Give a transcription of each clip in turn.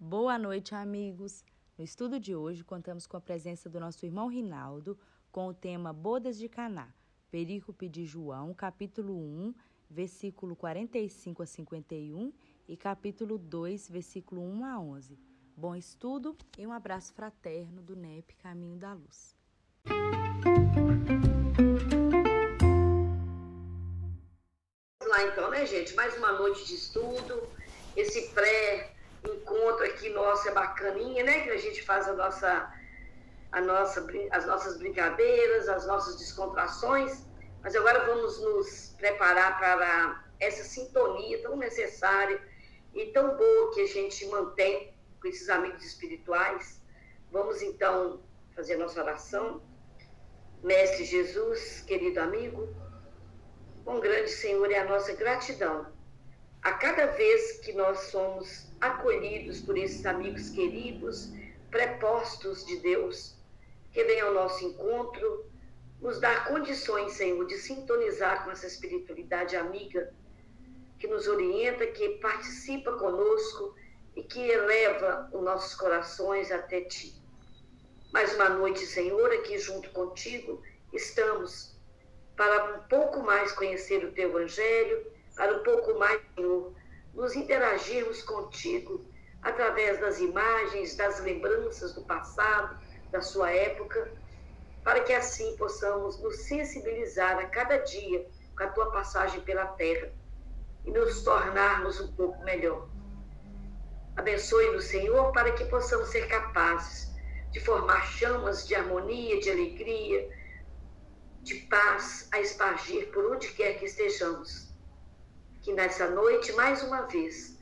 Boa noite, amigos. No estudo de hoje, contamos com a presença do nosso irmão Rinaldo com o tema Bodas de Caná, perícope de João, capítulo 1, versículo 45 a 51 e capítulo 2, versículo 1 a 11. Bom estudo e um abraço fraterno do NEP Caminho da Luz. Vamos lá então, né, gente? Mais uma noite de estudo. Esse pré-encontro aqui nosso é bacaninha, né? Que a gente faz a nossa, a nossa, as nossas brincadeiras, as nossas descontrações. Mas agora vamos nos preparar para essa sintonia tão necessária e tão boa que a gente mantém com esses amigos espirituais. Vamos então fazer a nossa oração. Mestre Jesus, querido amigo, um grande Senhor é a nossa gratidão. A cada vez que nós somos acolhidos por esses amigos queridos, prepostos de Deus, que vem ao nosso encontro, nos dar condições, Senhor, de sintonizar com essa espiritualidade amiga que nos orienta, que participa conosco e que eleva os nossos corações até Ti. Mais uma noite, Senhor, aqui junto contigo, estamos para um pouco mais conhecer o Teu Evangelho, para um pouco mais, Senhor, nos interagirmos contigo através das imagens, das lembranças do passado, da sua época, para que assim possamos nos sensibilizar a cada dia com a Tua passagem pela terra e nos tornarmos um pouco melhor. Abençoe no Senhor para que possamos ser capazes de formar chamas de harmonia, de alegria, de paz a espargir por onde quer que estejamos. Que nessa noite, mais uma vez,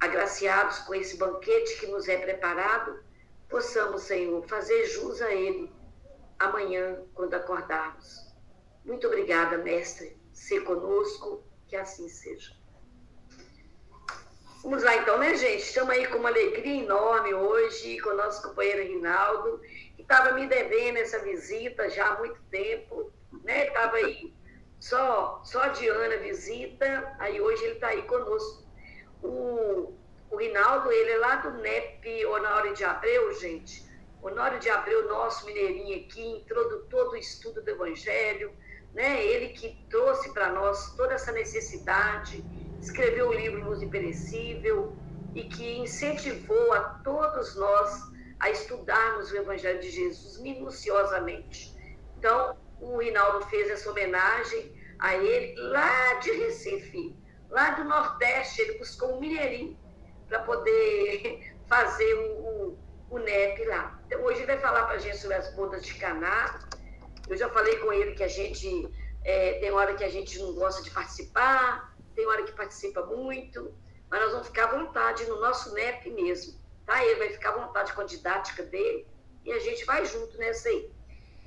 agraciados com esse banquete que nos é preparado, possamos, Senhor, fazer jus a ele amanhã, quando acordarmos. Muito obrigada, Mestre. Ser conosco, que assim seja. Vamos lá então, né, gente? Estamos aí com uma alegria enorme hoje com o nosso companheiro Rinaldo, que estava me devendo essa visita já há muito tempo, né? Estava aí só, só a visita, aí hoje ele está aí conosco. O, o Rinaldo, ele é lá do NEP Honório de Abreu, gente. Honório de Abreu, nosso mineirinho aqui, introdutor do estudo do Evangelho, né? Ele que trouxe para nós toda essa necessidade escreveu o livro Luz Imperecível e que incentivou a todos nós a estudarmos o Evangelho de Jesus minuciosamente. Então, o Rinaldo fez essa homenagem a ele lá de Recife, lá do Nordeste. Ele buscou um mineirinho para poder fazer o, o, o, NEP lá. Então, hoje ele vai falar para a gente sobre as bodas de Caná. Eu já falei com ele que a gente é, tem hora que a gente não gosta de participar, tem hora que participa muito, mas nós vamos ficar à vontade no nosso NEP mesmo, tá? Ele vai ficar à vontade com a didática dele e a gente vai junto nessa aí.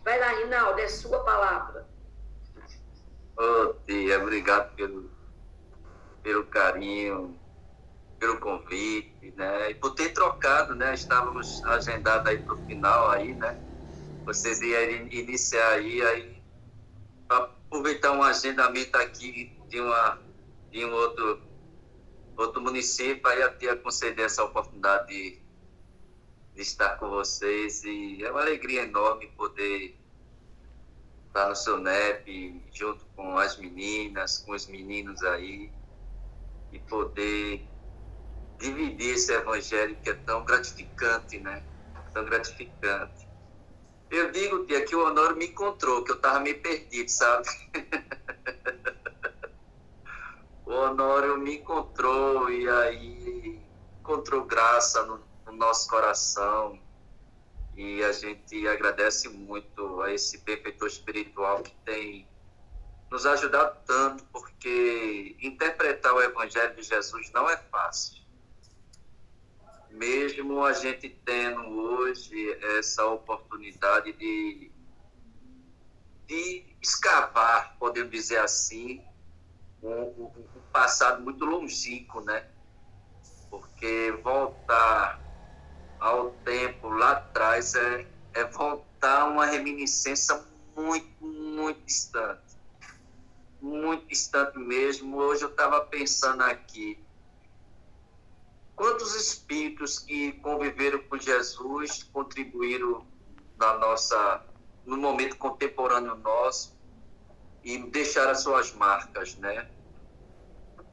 Vai lá, Rinaldo, é sua palavra. Ô, oh, tia, obrigado pelo, pelo carinho, pelo convite, né? E por ter trocado, né? Estávamos agendados aí para o final aí, né? Vocês iam iniciar aí, aí aproveitar um agendamento aqui de uma de um outro, outro município, aí a tia conceder essa oportunidade de, de estar com vocês. E é uma alegria enorme poder estar no seu NEP, junto com as meninas, com os meninos aí, e poder dividir esse evangelho que é tão gratificante, né? Tão gratificante. Eu digo, tia, que o Honório me encontrou, que eu estava meio perdido, sabe? o Honório me encontrou e aí encontrou graça no, no, nosso coração e a gente agradece muito a esse benfeitor espiritual que tem nos ajudado tanto, porque interpretar o Evangelho de Jesus não é fácil. Mesmo a gente tendo hoje essa oportunidade de, de escavar, podemos dizer assim, um, um, passado muito longínquo, né? Porque voltar ao tempo lá atrás é, é voltar uma reminiscência muito, muito distante. Muito distante mesmo. Hoje eu estava pensando aqui, quantos espíritos que conviveram com Jesus, contribuíram na nossa, no momento contemporâneo nosso e deixaram as suas marcas, né?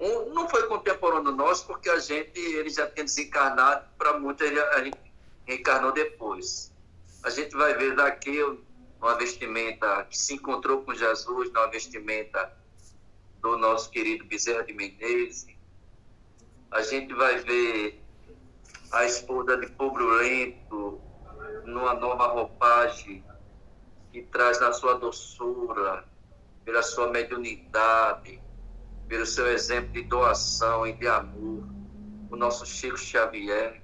Um, não foi contemporâneo nosso porque a gente, ele já tinha desencarnado, para muitos a gente reencarnou depois. A gente vai ver daqui uma vestimenta que se encontrou com Jesus, uma vestimenta do nosso querido Bezerra de Menezes. A gente vai ver a esposa de Lento numa nova roupagem que traz na sua doçura, pela sua mediunidade, pelo seu exemplo de doação e de amor, o nosso Chico Xavier.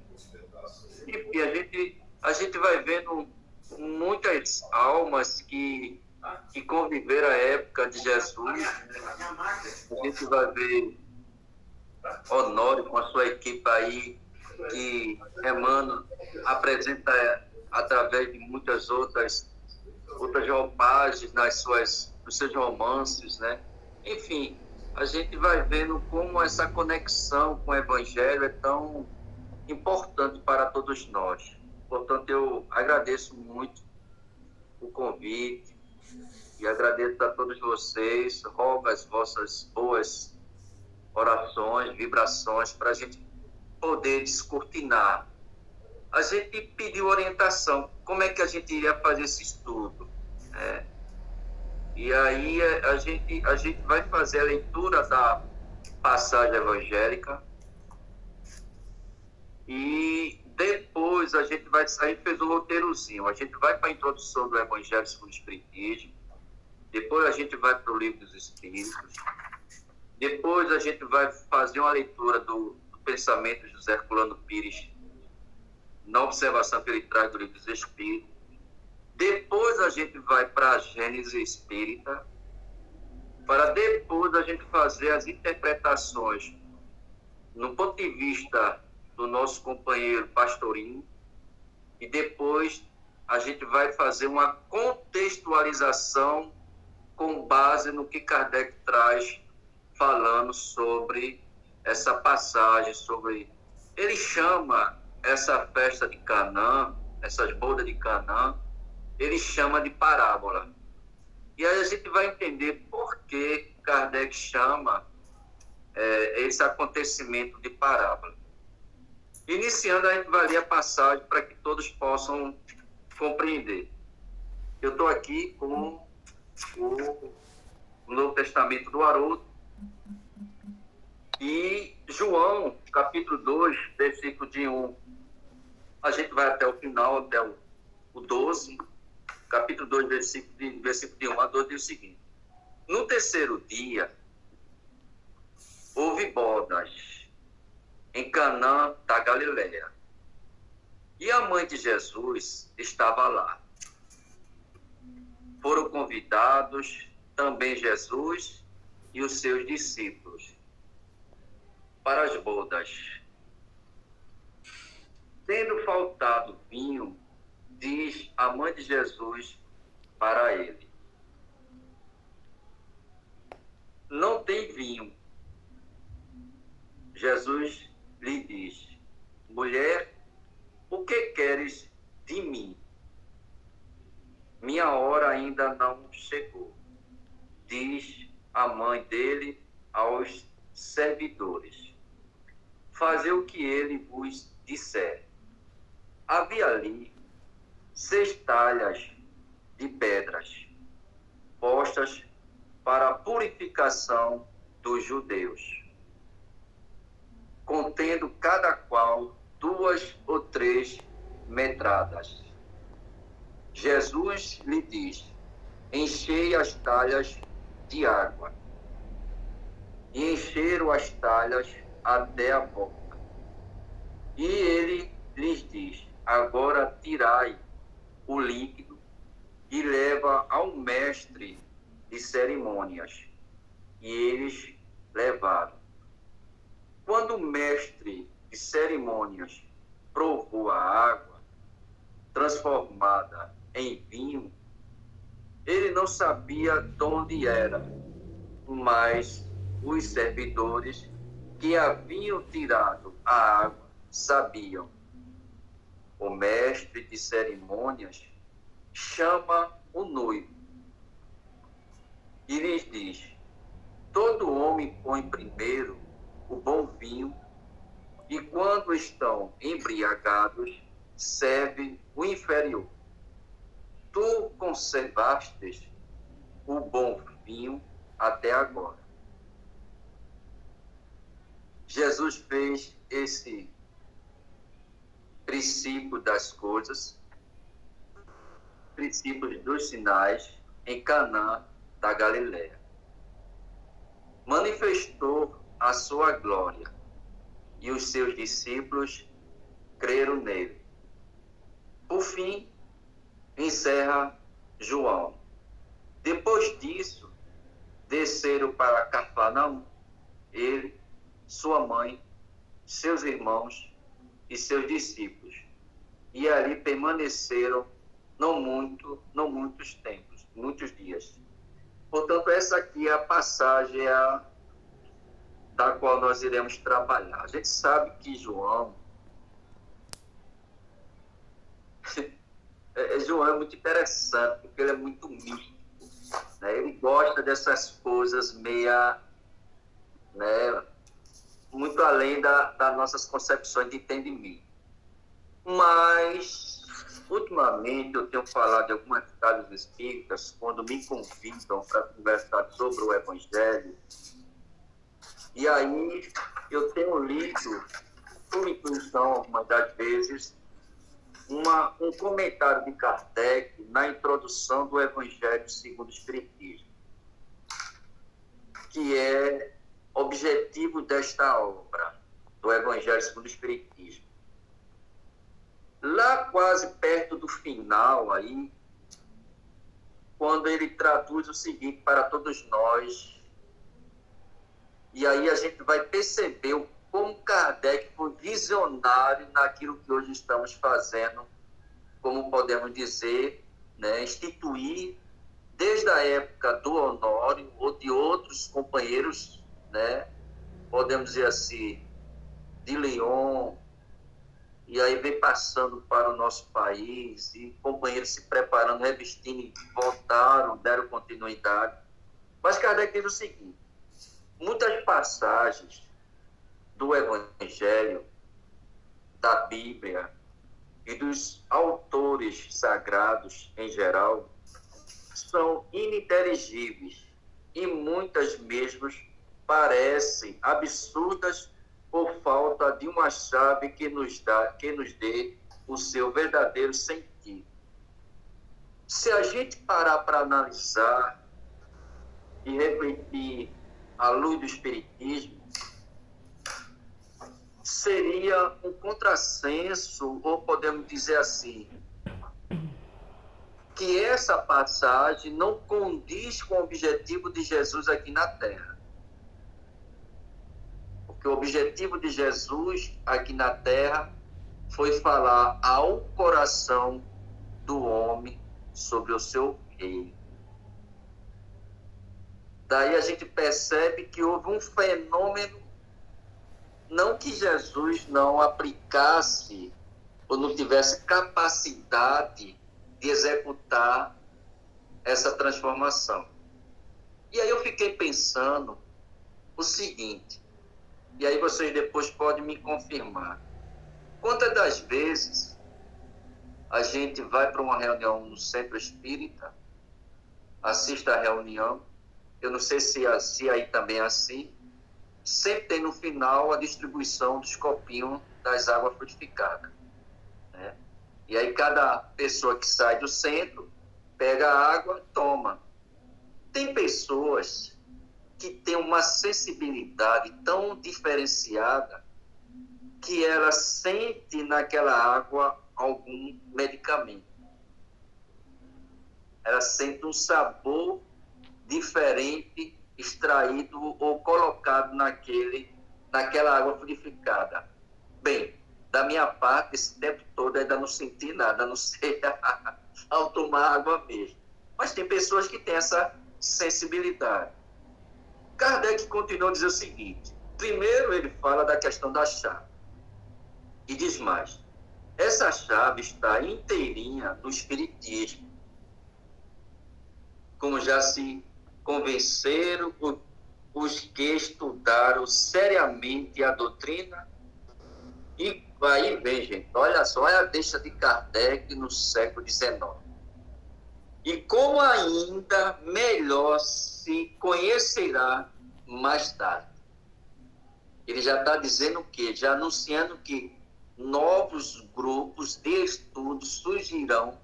E a gente, a gente vai vendo muitas almas que, que conviveram a época de Jesus. A gente vai ver Honório com a sua equipe aí, que Emmanuel apresenta através de muitas outras outras roupagens nas suas nos seus romances, né? Enfim, a gente vai vendo como essa conexão com o Evangelho é tão importante para todos nós. Portanto, eu agradeço muito o convite e agradeço a todos vocês. Rogo as vossas boas orações, vibrações, para a gente poder descortinar. A gente pediu orientação, como é que a gente iria fazer esse estudo. Né? E aí a gente, a gente vai fazer a leitura da passagem evangélica. E depois a gente vai sair, fez um roteirozinho, a gente vai para a introdução do Evangelho segundo o Espiritismo, depois a gente vai para o Livro dos Espíritos, depois a gente vai fazer uma leitura do, do pensamento de José Herculano Pires na observação que ele traz do livro dos Espíritos. Depois a gente vai para a Gênese Espírita, para depois a gente fazer as interpretações no ponto de vista do nosso companheiro Pastorinho, e depois a gente vai fazer uma contextualização com base no que Kardec traz falando sobre essa passagem, sobre. Ele chama essa festa de Canaã, essas bodas de Canaã, ele chama de parábola. E aí a gente vai entender por que Kardec chama é, esse acontecimento de parábola. Iniciando, a gente vai ler a passagem para que todos possam compreender. Eu estou aqui com o Novo Testamento do Haroldo, e João, capítulo 2, versículo de 1, a gente vai até o final, até o, o 12, capítulo 2, versículo de, versículo de 1 a 12, diz o seguinte: No terceiro dia, houve bodas em Canaã da Galileia. E a mãe de Jesus estava lá. Foram convidados também Jesus e os seus discípulos para as bodas. Tendo faltado vinho, diz a mãe de Jesus para ele: Não tem vinho. Jesus lhe diz: Mulher, o que queres de mim? Minha hora ainda não chegou. Diz a mãe dele aos servidores fazer o que ele vos disser. Havia ali seis talhas de pedras postas para a purificação dos judeus, contendo cada qual duas ou três metradas. Jesus lhe diz: Enchei as talhas de água. E encheram as talhas até a boca. E ele lhes diz: Agora tirai o líquido e leva ao mestre de cerimônias. E eles levaram. Quando o mestre de cerimônias provou a água transformada em vinho, ele não sabia de onde era, mas os servidores que haviam tirado a água sabiam. O mestre de cerimônias chama o noivo e lhes diz: Todo homem põe primeiro o bom vinho e quando estão embriagados, serve o inferior. Tu conservastes o bom vinho até agora. Jesus fez esse princípio das coisas, princípios dos sinais em Canaã da Galiléia. Manifestou a sua glória e os seus discípulos creram nele. Por fim, encerra João. Depois disso, desceram para Cafarnaum, ele, sua mãe, seus irmãos e seus discípulos. E ali permaneceram não muito, não muitos tempos, muitos dias. Portanto, essa aqui é a passagem a, da qual nós iremos trabalhar. A gente sabe que João é, é, João é muito interessante, porque ele é muito místico. Né? Ele gosta dessas coisas meia, né, muito além da, das nossas concepções de entendimento. Mas, ultimamente, eu tenho falado de algumas casas espíritas, quando me convidam para conversar sobre o Evangelho, e aí eu tenho lido, por intuição, algumas das vezes, uma, um comentário de Kardec na introdução do Evangelho segundo o Espiritismo, que é objetivo desta obra, do Evangelho segundo o Espiritismo. Lá quase perto do final aí, quando ele traduz o seguinte para todos nós, e aí a gente vai perceber o como Kardec foi visionário naquilo que hoje estamos fazendo, como podemos dizer, né, instituir desde a época do Honório ou de outros companheiros, né, podemos dizer assim, de Leon, e aí vem passando para o nosso país, e companheiros se preparando, revestindo, voltaram, deram continuidade. Mas Kardec diz o seguinte, muitas passagens do Evangelho, da Bíblia e dos autores sagrados em geral são ininteligíveis e muitas mesmo parecem absurdas por falta de uma chave que nos dá, que nos dê o seu verdadeiro sentido. Se a gente parar para analisar e refletir à luz do espiritismo, seria um contrassenso, ou podemos dizer assim, que essa passagem não condiz com o objetivo de Jesus aqui na Terra. Porque o objetivo de Jesus aqui na Terra foi falar ao coração do homem sobre o seu reino. Daí a gente percebe que houve um fenômeno não que Jesus não aplicasse ou não tivesse capacidade de executar essa transformação. E aí eu fiquei pensando o seguinte, e aí vocês depois podem me confirmar. Quantas das vezes a gente vai para uma reunião no centro espírita, assiste a reunião, eu não sei se, se aí também é assim, sempre tem no final a distribuição dos copinhos das águas frutificadas. Né? E aí cada pessoa que sai do centro pega a água e toma. Tem pessoas que têm uma sensibilidade tão diferenciada que ela sente naquela água algum medicamento. Ela sente um sabor diferente extraído ou colocado naquele, naquela água purificada. Bem, da minha parte, esse tempo todo ainda não senti nada, não sei ao tomar água mesmo. Mas tem pessoas que têm essa sensibilidade. Kardec continuou a dizer o seguinte: primeiro, ele fala da questão da chave. E diz mais: essa chave está inteirinha no Espiritismo. Como já se convenceram os que estudaram seriamente a doutrina. E aí vem, gente, olha só, olha a deixa de Kardec no século XIX. E como ainda melhor se conhecerá mais tarde. Ele já está dizendo o quê? Já anunciando que novos grupos de estudos surgirão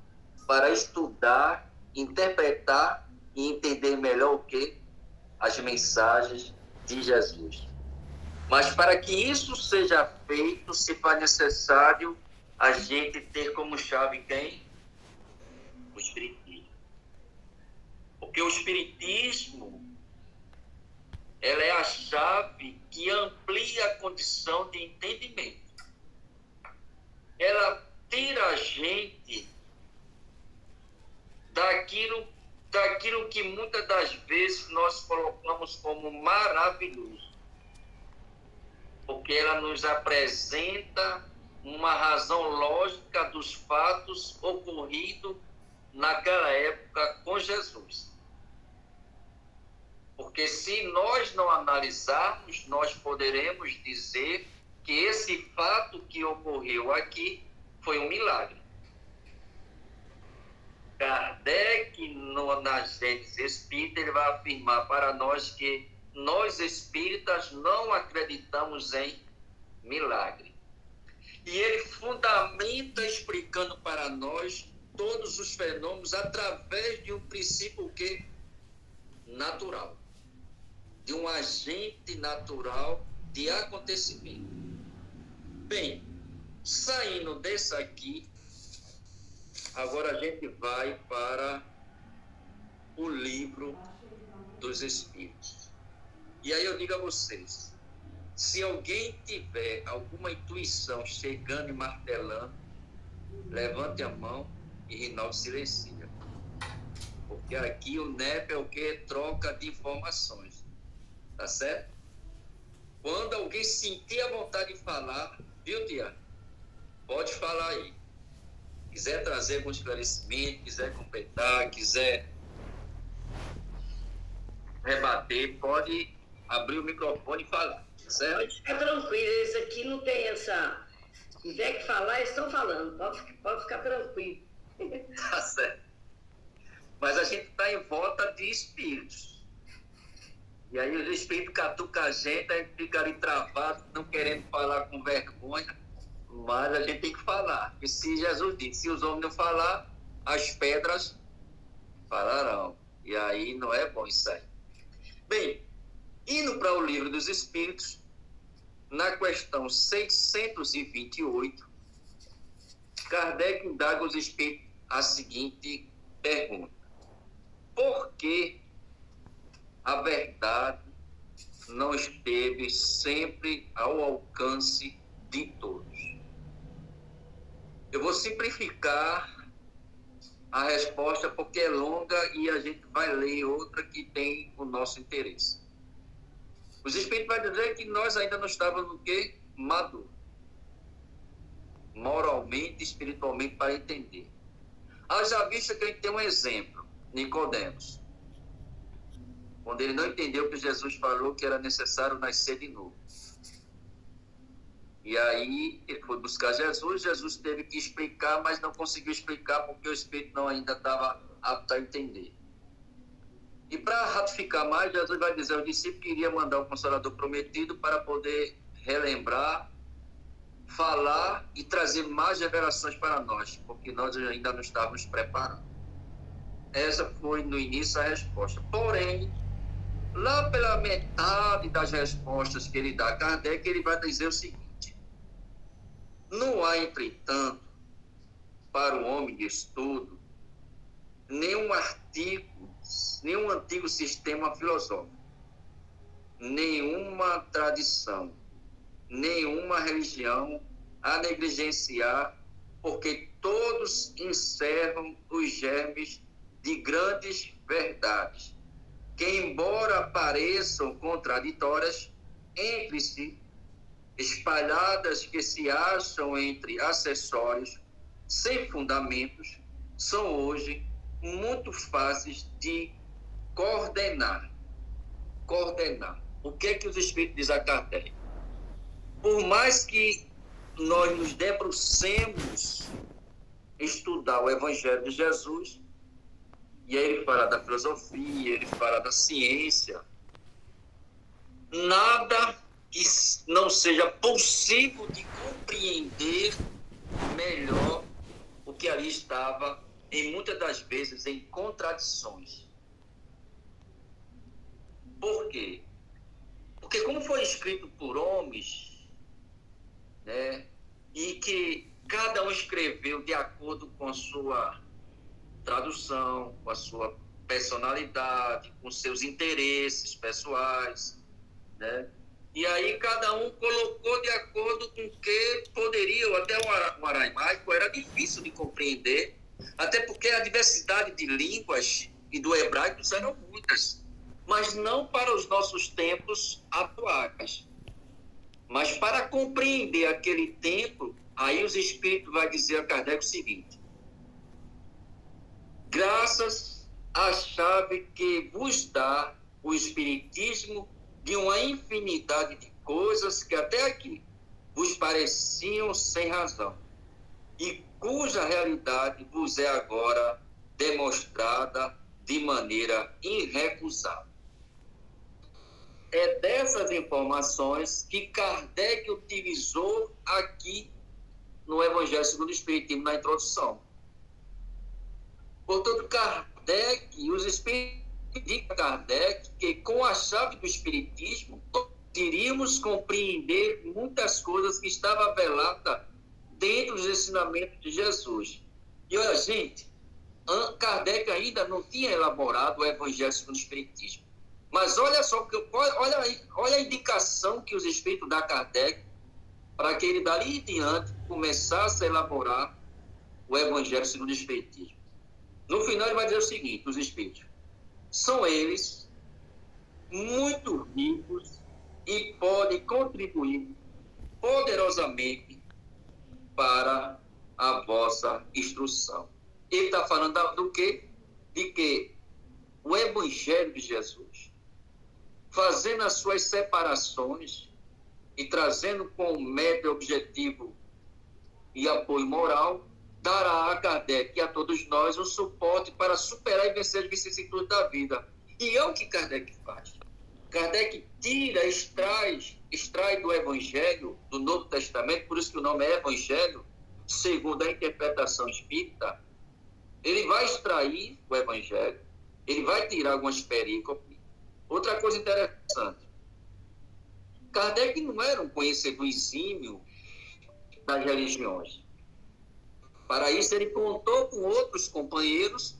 para estudar, interpretar e entender melhor o que? As mensagens de Jesus. Mas para que isso seja feito, se faz necessário a gente ter como chave quem? O Espiritismo. Porque o Espiritismo ela é a chave que amplia a condição de entendimento ela tira a gente daquilo, daquilo que muitas das vezes nós colocamos como maravilhoso. Porque ela nos apresenta uma razão lógica dos fatos ocorridos naquela época com Jesus. Porque se nós não analisarmos, nós poderemos dizer que esse fato que ocorreu aqui foi um milagre. Kardec, no, na Gênesis Espírita, ele vai afirmar para nós que nós espíritas não acreditamos em milagre. E ele fundamenta explicando para nós todos os fenômenos através de um princípio que natural, de um agente natural de acontecimento. Bem, saindo dessa aqui, agora a gente vai para o livro dos Espíritos. E aí eu digo a vocês, se alguém tiver alguma intuição chegando e martelando, levante a mão e Rinaldo silencia. Porque aqui o NEP é o que? Troca de informações. Tá certo? Quando alguém sentir a vontade de falar, Viu, Tia? Pode falar aí. Quiser trazer algum esclarecimento, quiser completar, quiser rebater, pode abrir o microfone e falar. Certo? Pode ficar tranquilo, esse aqui não tem essa. Se quiser que falar, eles estão falando. Pode, pode ficar tranquilo. tá certo. Mas a gente está em volta de espíritos. E aí os espíritos catucam a gente, a gente fica ali travado, não querendo falar com vergonha, mas a gente tem que falar. E se Jesus disse, se os homens não falar, as pedras falarão. E aí não é bom isso aí. Bem, indo para o livro dos Espíritos, na questão 628, Kardec indaga os Espíritos a seguinte pergunta: Por que a não esteve sempre ao alcance de todos. Eu vou simplificar a resposta porque é longa e a gente vai ler outra que tem o nosso interesse. Os Espíritos vai dizer que nós ainda não estávamos no que? Maduro. Moralmente, espiritualmente, para entender. Haja vista que a gente tem um exemplo, Nicodemos quando ele não entendeu que Jesus falou que era necessário nascer de novo. E aí ele foi buscar Jesus, Jesus teve que explicar, mas não conseguiu explicar porque o Espírito não ainda estava apto a entender. E para ratificar mais, Jesus vai dizer ao discípulo que iria mandar o Consolador prometido para poder relembrar, falar e trazer mais revelações para nós, porque nós ainda não estávamos preparados. Essa foi no início a resposta. Porém, Lá pela metade das respostas que ele dá a Kardec, ele vai dizer o seguinte: não há, entretanto, para o homem de estudo, nenhum artigo, nenhum antigo sistema filosófico, nenhuma tradição, nenhuma religião a negligenciar, porque todos encerram os germes de grandes verdades que, embora pareçam contraditórias entre si, espalhadas que se acham entre acessórios sem fundamentos, são hoje muito fáceis de coordenar. Coordenar. O que é que os Espíritos dizem a Kardec? Por mais que nós nos debrucemos estudar o Evangelho de Jesus, e aí ele fala da filosofia, ele fala da ciência, nada que não seja possível de compreender melhor o que ali estava, em muitas das vezes, em contradições. Por quê? Porque como foi escrito por homens, né, e que cada um escreveu de acordo com a sua tradução, com a sua personalidade, com seus interesses pessoais, né? E aí cada um colocou de acordo com o que poderia, até o aramaico era difícil de compreender, até porque a diversidade de línguas e do hebraico eram muitas, mas não para os nossos tempos atuais. Mas para compreender aquele tempo, aí os espíritos vai dizer a Kardec o seguinte: graças à chave que vos dá o espiritismo de uma infinidade de coisas que até aqui vos pareciam sem razão e cuja realidade vos é agora demonstrada de maneira irrecusável. É dessas informações que Kardec utilizou aqui no Evangelho segundo o Espiritismo, na introdução. Portanto, Kardec os Espíritos indica Kardec que com a chave do Espiritismo iríamos compreender muitas coisas que estavam veladas dentro dos ensinamentos de Jesus. E olha, gente, Kardec ainda não tinha elaborado o Evangelho segundo o Espiritismo. Mas olha só, olha, olha a indicação que os Espíritos dão a Kardec para que ele dali em diante começasse a elaborar o Evangelho segundo o Espiritismo. No final ele vai dizer o seguinte, os Espíritos, são eles muito ricos e podem contribuir poderosamente para a vossa instrução. Ele está falando do quê? De que o Evangelho de Jesus, fazendo as suas separações e trazendo como meta objetivo e apoio moral, dará a Kardec e a todos nós um suporte para superar e vencer as vicissitudes da vida. E é o que Kardec faz. Kardec tira, extrai, extrai do Evangelho, do Novo Testamento, por isso que o nome é Evangelho, segundo a interpretação espírita, ele vai extrair o Evangelho, ele vai tirar algumas perícopes. Outra coisa interessante, Kardec não era um conhecedor exímio das religiões. Para isso, ele contou com outros companheiros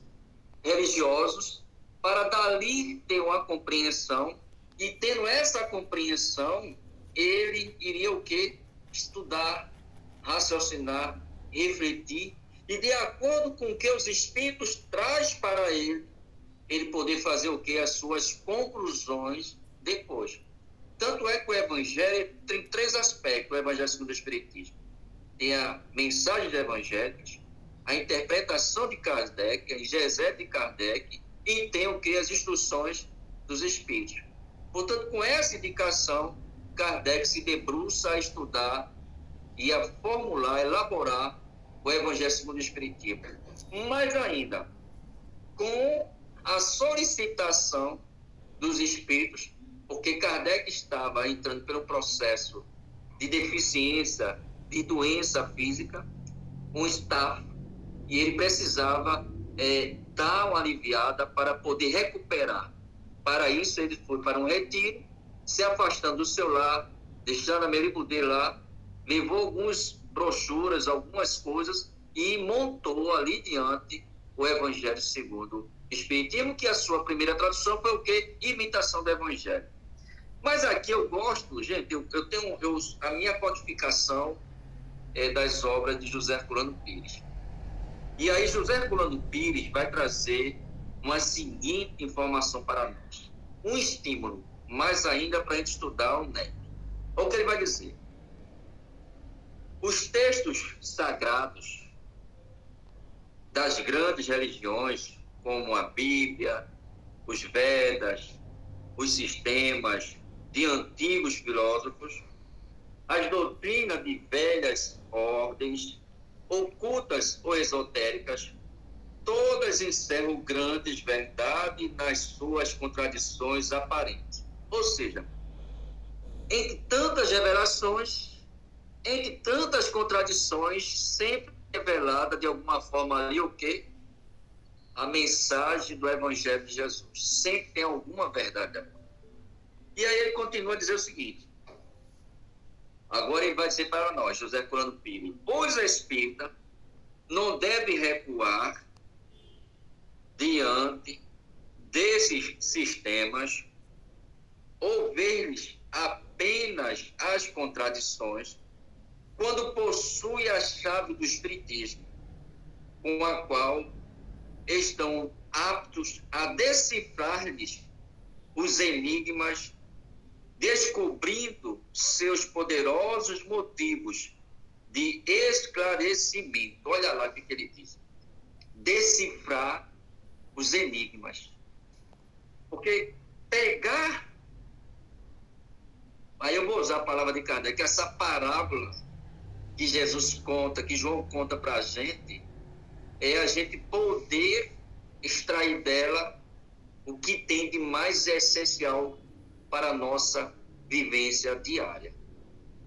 religiosos para dali ter uma compreensão e tendo essa compreensão, ele iria o quê? Estudar, raciocinar, refletir e de acordo com o que os espíritos traz para ele, ele poder fazer o que? As suas conclusões depois. Tanto é que o Evangelho tem três aspectos, o Evangelho segundo o Espiritismo tem a mensagem do Evangelho, a interpretação de Kardec, a exegese de Kardec, e tem o que? As instruções dos Espíritos. Portanto, com essa indicação, Kardec se debruça a estudar e a formular, elaborar o Evangelho segundo o Espiritismo. Mais ainda, com a solicitação dos Espíritos, porque Kardec estava entrando pelo processo de deficiência de doença física, um staff, e ele precisava é, dar uma aliviada para poder recuperar. Para isso, ele foi para um retiro, se afastando do seu lar, deixando a Meribu lá, levou algumas brochuras, algumas coisas, e montou ali diante o Evangelho segundo o Espiritismo, que a sua primeira tradução foi o quê? Imitação do Evangelho. Mas aqui eu gosto, gente, eu, eu tenho eu, a minha codificação é, das obras de José Herculano Pires. E aí José Herculano Pires vai trazer uma seguinte informação para nós. Um estímulo, mais ainda para a gente estudar o neto. Olha o que ele vai dizer. os textos sagrados das grandes religiões, como a Bíblia, os Vedas, os sistemas de antigos filósofos, as doutrinas de velhas ordens, ocultas ou esotéricas, todas encerram grandes verdades nas suas contradições aparentes. Ou seja, entre tantas revelações, entre tantas contradições, sempre revelada de alguma forma ali o quê? A mensagem do Evangelho de Jesus. Sempre tem alguma verdade. E aí ele continua a dizer o seguinte. Agora ele vai dizer para nós, José Colano Pires, os espíritas não devem recuar diante desses sistemas ou ver-lhes apenas as contradições quando possui a chave do espiritismo, com a qual estão aptos a decifrar-lhes os enigmas, descobrindo seus poderosos motivos de esclarecimento. Olha lá o que ele diz. Decifrar os enigmas. Porque pegar. Aí eu vou usar a palavra de Kardec, essa parábola que Jesus conta, que João conta para a gente, é a gente poder extrair dela o que tem de mais essencial para a nossa vivência diária.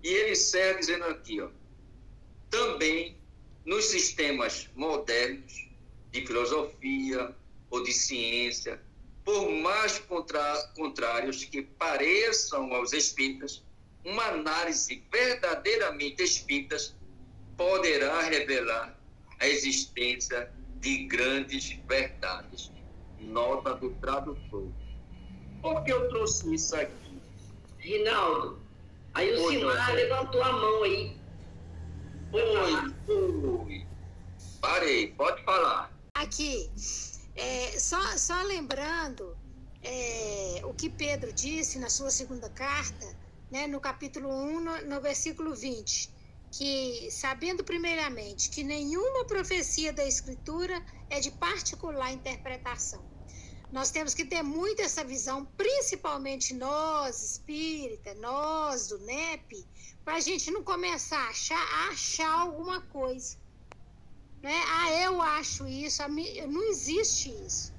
E ele segue dizendo aqui, ó, também nos sistemas modernos de filosofia ou de ciência, por mais contrários que pareçam aos espíritas, uma análise verdadeiramente espírita poderá revelar a existência de grandes verdades. Nota do tradutor. Por que eu trouxe isso aqui? Rinaldo, aí o Simar levantou a mão aí. Oi, oi. Parei, pode falar. Aqui, é, só, só lembrando é, o que Pedro disse na sua segunda carta, né, no capítulo 1, no, no versículo 20, que, sabendo primeiramente que nenhuma profecia da Escritura é de particular interpretação. Nós temos que ter muito essa visão, principalmente nós, espírita, nós do NEP, para a gente não começar a achar, a achar alguma coisa. Né? Ah, eu acho isso, não existe isso.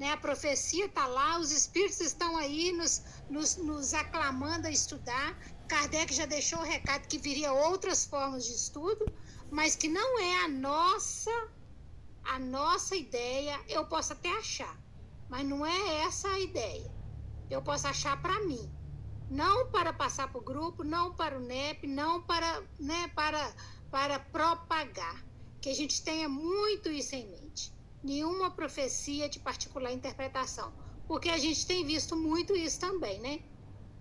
Né? A profecia está lá, os espíritos estão aí nos, nos, nos aclamando a estudar. Kardec já deixou o recado que viria outras formas de estudo, mas que não é a nossa a nossa ideia. Eu posso até achar, mas não é essa a ideia. Eu posso achar para mim, não para passar para o grupo, não para o NEP, não para, né, para, para propagar. Que a gente tenha muito isso em mente. Nenhuma profecia de particular interpretação porque a gente tem visto muito isso também, né?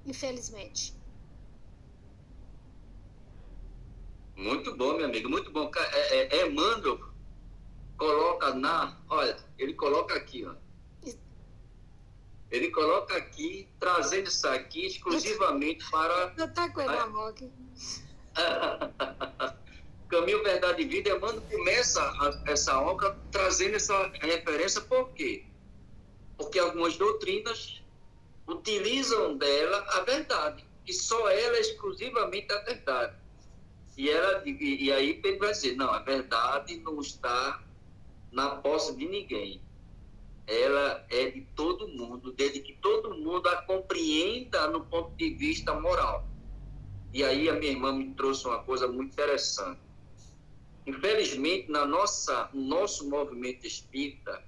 Infelizmente. Muito bom, meu amigo, muito bom. É, é, coloca na. Olha, ele coloca aqui, ó. Ele coloca aqui, trazendo isso aqui exclusivamente para. Eu tá com ele na mão aqui. Caminho, Verdade e Vida, Emmanuel começa a, essa obra trazendo essa referência, por quê? porque algumas doutrinas utilizam dela a verdade, e só ela é exclusivamente a verdade. E, ela, e, e aí Pedro vai dizer, não, a verdade não está na posse de ninguém. Ela é de todo mundo, desde que todo mundo a compreenda no ponto de vista moral. E aí a minha irmã me trouxe uma coisa muito interessante. Infelizmente, na nossa, no nosso movimento espírita,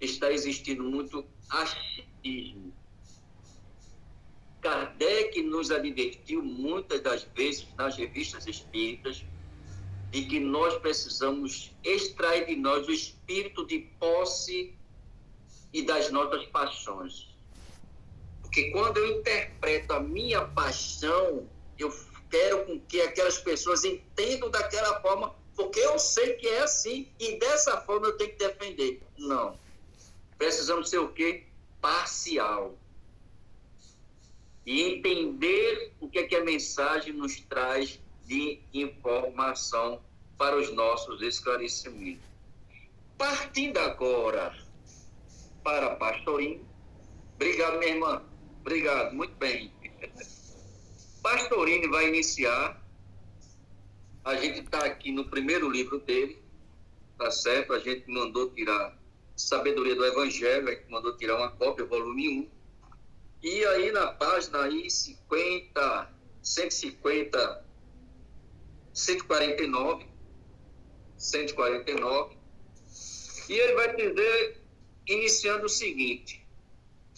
está existindo muito achismo. Kardec nos advertiu muitas das vezes nas revistas espíritas de que nós precisamos extrair de nós o espírito de posse e das nossas paixões. Porque quando eu interpreto a minha paixão, eu quero com que aquelas pessoas entendam daquela forma, porque eu sei que é assim e dessa forma eu tenho que defender. Não precisamos ser o quê? Parcial. E entender o que, é que a mensagem nos traz de informação para os nossos esclarecimentos. Partindo agora para Pastorinho. Obrigado, minha irmã. Obrigado, muito bem. Pastorini vai iniciar. A gente está aqui no primeiro livro dele, tá certo? A gente mandou tirar Sabedoria do Evangelho, a gente mandou tirar uma cópia, volume 1. E aí na página aí 50, 150, 149, 149, e ele vai dizer, iniciando o seguinte,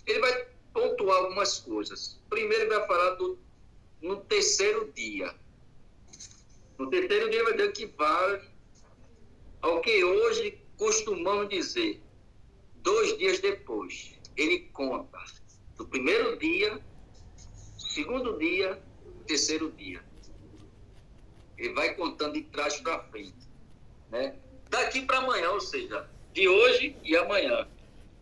ele vai pontuar algumas coisas. Primeiro ele vai falar do no terceiro dia. No terceiro dia vai dizer que vale ao que hoje costumamos dizer, dois dias depois. Ele conta do primeiro dia, segundo dia, terceiro dia. Ele vai contando de trás para frente. Né? Daqui para amanhã, ou seja, de hoje e amanhã.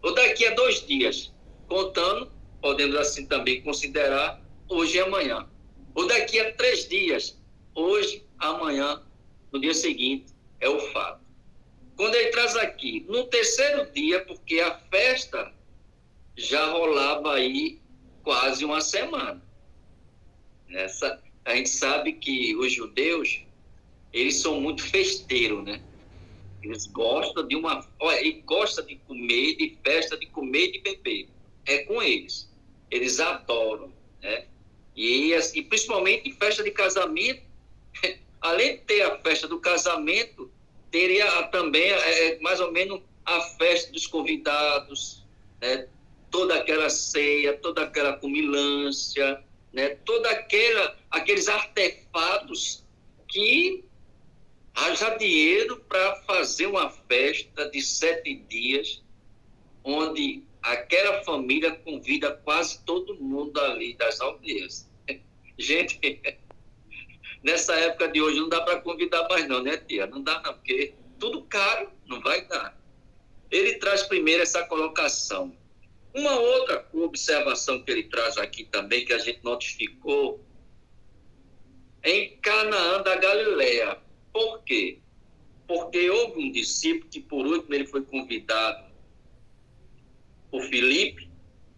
Ou daqui a dois dias, contando, podemos assim também considerar hoje e amanhã. Ou daqui a três dias, hoje, amanhã, no dia seguinte, é o fato. Quando ele traz aqui, no terceiro dia, porque a festa já rolava aí quase uma semana. Essa, a gente sabe que os judeus, eles são muito festeiros, né? Eles gostam de uma. Olha, ele gosta de comer, de festa, de comer e de beber. É com eles. Eles adoram, né? E, assim, principalmente em festa de casamento, além de ter a festa do casamento, teria também é, é, mais ou menos a festa dos convidados, né? toda aquela ceia, toda aquela comilância, né? toda aquela aqueles artefatos que haja dinheiro para fazer uma festa de sete dias, onde aquela família convida quase todo mundo ali das aldeias. Gente, nessa época de hoje não dá para convidar mais não, né, tia? Não dá não, porque tudo caro, não vai dar. Ele traz primeiro essa colocação. Uma outra observação que ele traz aqui também, que a gente notificou, em Canaã da Galileia. Por quê? Porque houve um discípulo que, por último, ele foi convidado o Felipe,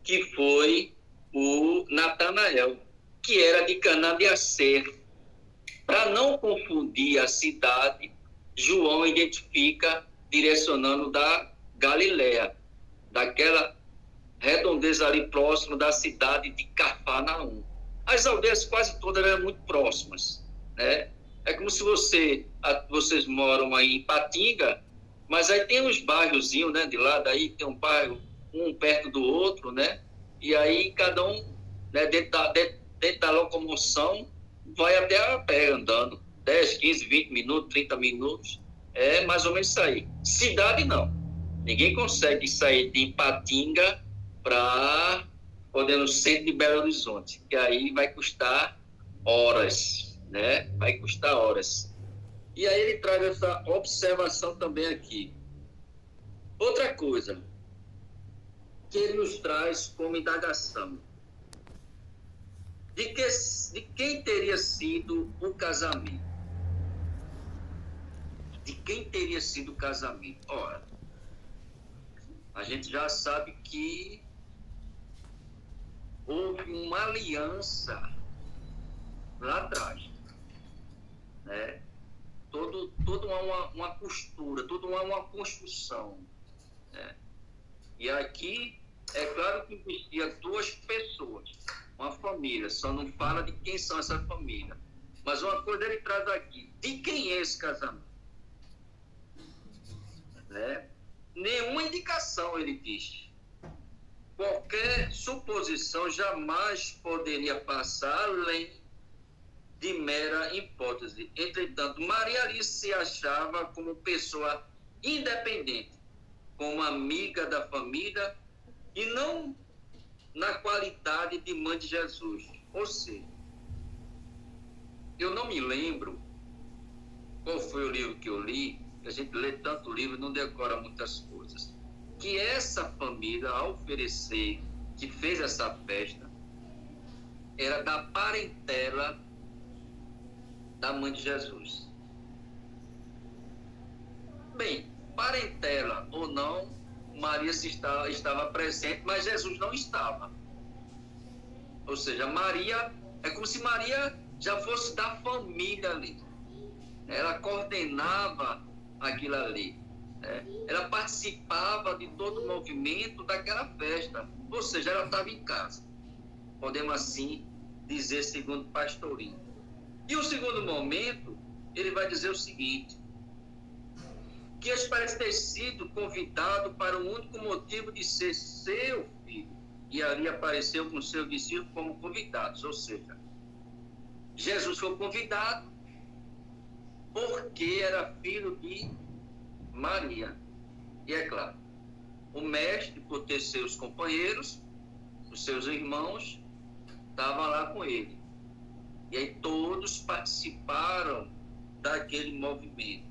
que foi o Natanael, que era de Cana de Acer. Para não confundir a cidade, João identifica direcionando da Galiléia, daquela redondeza ali próximo da cidade de Cafarnaum. As aldeias quase todas eram muito próximas, né? É como se você, vocês moram aí em Patinga, mas aí tem uns bairrozinhos, né, de lá, daí tem um bairro um perto do outro, né? E aí cada um, né, dentro, da, dentro, dentro da locomoção, vai até a pé andando. 10, 15, 20 minutos, 30 minutos. É mais ou menos isso aí. Cidade não. Ninguém consegue sair de Ipatinga para poder no centro de Belo Horizonte. Que aí vai custar horas, né? Vai custar horas. E aí ele traz essa observação também aqui. Outra coisa, que ele nos traz como indagação. De, que, de quem teria sido o casamento? De quem teria sido o casamento? Ora, a gente já sabe que houve uma aliança lá atrás. Né? Todo, toda uma, uma costura, toda uma, uma construção. Né? E aqui, é claro que existia duas pessoas, uma família, só não fala de quem são essa família. Mas uma coisa ele traz aqui, de quem é esse casamento? Né? Nenhuma indicação, ele diz. Qualquer suposição jamais poderia passar além de mera hipótese. Entretanto, Maria Alice se achava como pessoa independente como amiga da família e não na qualidade de mãe de Jesus. Ou seja, eu não me lembro qual foi o livro que eu li, a gente lê tanto livro não decora muitas coisas. Que essa família, ao oferecer, que fez essa festa, era da parentela da mãe de Jesus. Bem, parentela ou não, Maria se estava, estava presente, mas Jesus não estava. Ou seja, Maria, é como se Maria já fosse da família ali. Ela coordenava aquilo ali. Né? Ela participava de todo o movimento daquela festa. Ou seja, ela estava em casa. Podemos assim dizer, segundo pastorinho. E o segundo momento, ele vai dizer o seguinte: que eles parece ter sido convidado para o único motivo de ser seu filho. E ali apareceu com seu discípulo como convidados, ou seja, Jesus foi convidado porque era filho de Maria. E é claro, o mestre, por ter seus companheiros, os seus irmãos, estava lá com ele. E aí todos participaram daquele movimento.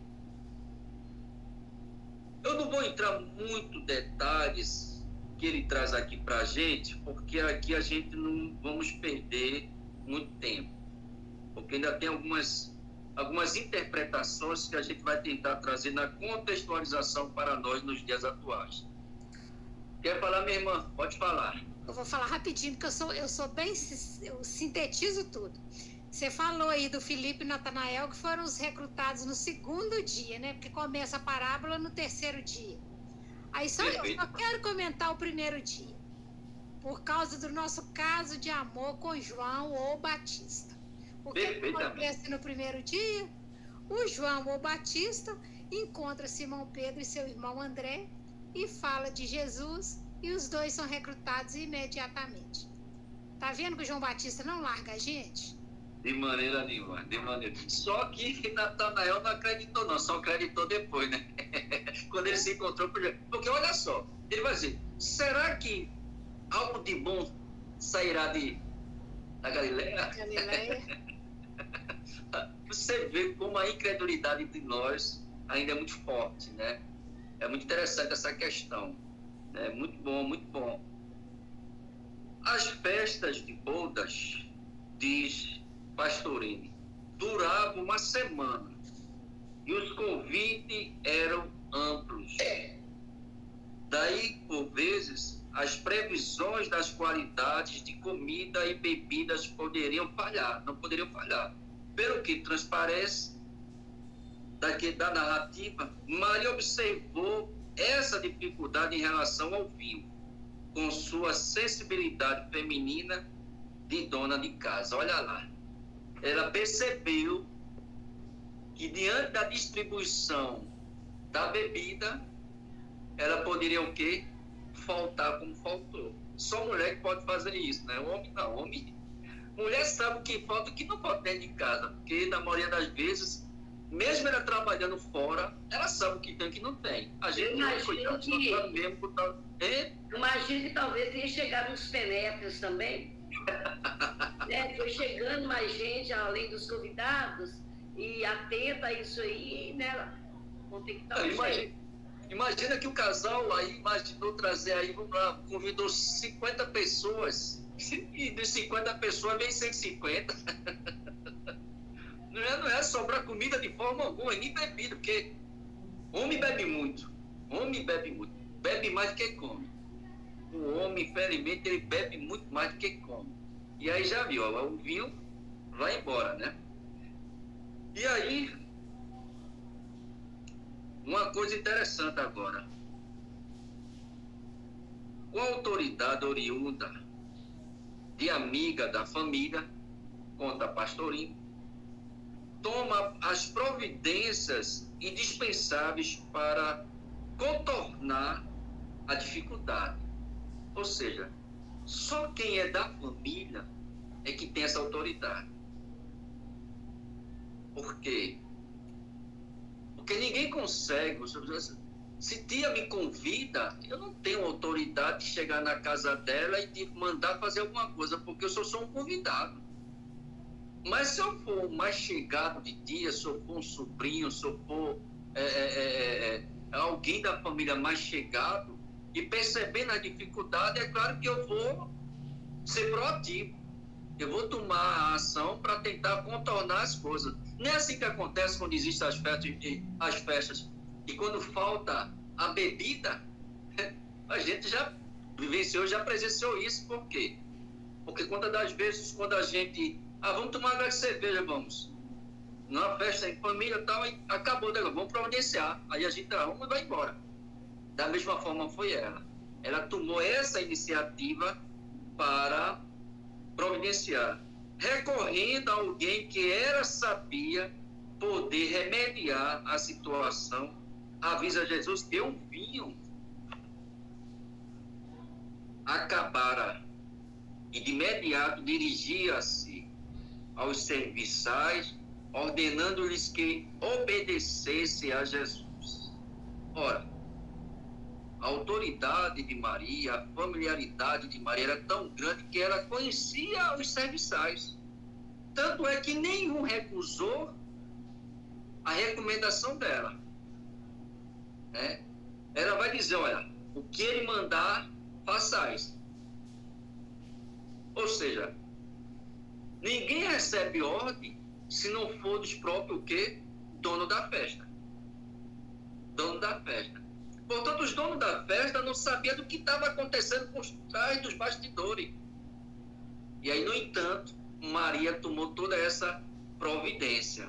Eu não vou entrar muito detalhes que ele traz aqui para a gente, porque aqui a gente não vamos perder muito tempo porque ainda tem algumas, algumas interpretações que a gente vai tentar trazer na contextualização para nós nos dias atuais. Quer falar, minha irmã? Pode falar. Eu vou falar rapidinho, porque eu sou, eu sou bem. Eu sintetizo tudo. Você falou aí do Filipe e Natanael, que foram os recrutados no segundo dia, né? Porque começa a parábola no terceiro dia. Aí só eu só quero comentar o primeiro dia. Por causa do nosso caso de amor com João ou Batista. O que acontece no primeiro dia? O João o Batista encontra Simão Pedro e seu irmão André e fala de Jesus e os dois são recrutados imediatamente. Tá vendo que o João Batista não larga a gente? De maneira nenhuma, de maneira. Só que Natanael não acreditou, não, só acreditou depois, né? Quando ele se encontrou. Porque olha só, ele vai dizer: será que algo de bom sairá de da Galileia? Galileia. Você vê como a incredulidade de nós ainda é muito forte, né? É muito interessante essa questão. É muito bom, muito bom. As festas de bodas, diz Pastorini, duravam uma semana e os convites eram amplos. Daí, por vezes, as previsões das qualidades de comida e bebidas poderiam falhar, não poderiam falhar. Pelo que transparece daqui, da narrativa, Maria observou essa dificuldade em relação ao vinho, com sua sensibilidade feminina de dona de casa. Olha lá. Ela percebeu que diante da distribuição da bebida, ela poderia o quê? Faltar como faltou. Só mulher que pode fazer isso, né? Homem não. Homem mulher sabe o que falta e o que não pode dentro de casa, porque na maioria das vezes, mesmo ela trabalhando fora, ela sabe o que tem e que não tem. A gente não é cuidado, que... mesmo tal... Imagino que talvez ia chegar nos penetras também. né? Foi chegando mais gente, além dos convidados, e atenta a isso aí, né? Vão ter que estar um imagina, imagina que o casal aí imaginou trazer aí, convidou 50 pessoas e de 50 pessoas vem 150. Não é, sobrar comida de forma alguma, nem bebida, porque homem bebe muito. Homem bebe muito. Bebe mais do que come. O homem, infelizmente, ele bebe muito mais do que come. E aí já viu, ó, o vinho vai embora, né? E aí, uma coisa interessante agora. Com a autoridade oriunda de amiga da família, conta Pastorinho, toma as providências indispensáveis para contornar a dificuldade. Ou seja, só quem é da família é que tem essa autoridade. Por quê? Porque ninguém consegue, se tia me convida, eu não tenho autoridade de chegar na casa dela e de mandar fazer alguma coisa, porque eu só sou um convidado. Mas se eu for mais chegado de tia, se eu for um sobrinho, se eu for é, é, é, é alguém da família mais chegado, e percebendo a dificuldade, é claro que eu vou ser proativo. Eu vou tomar a ação para tentar contornar as coisas. Não é assim que acontece quando existem as festas, as festas. E quando falta a bebida, a gente já vivenciou, já presenciou isso. Por quê? Porque quantas das vezes, quando a gente. Ah, vamos tomar uma cerveja, vamos. Numa festa em família tal, e acabou, né? vamos providenciar. Aí a gente arruma e vai embora. Da mesma forma foi ela. Ela tomou essa iniciativa para providenciar, recorrendo a alguém que era sabia poder remediar a situação. Avisa Jesus que um vinho acabara e de imediato dirigia-se aos serviçais, ordenando-lhes que obedecessem a Jesus. Ora, a autoridade de Maria, a familiaridade de Maria era tão grande que ela conhecia os serviçais. Tanto é que nenhum recusou a recomendação dela. Né? Ela vai dizer: olha, o que ele mandar, façais. Ou seja, ninguém recebe ordem se não for dos próprios o quê? Dono da festa. Dono da festa. Portanto, os donos da festa não sabiam do que estava acontecendo por trás dos bastidores. E aí, no entanto, Maria tomou toda essa providência.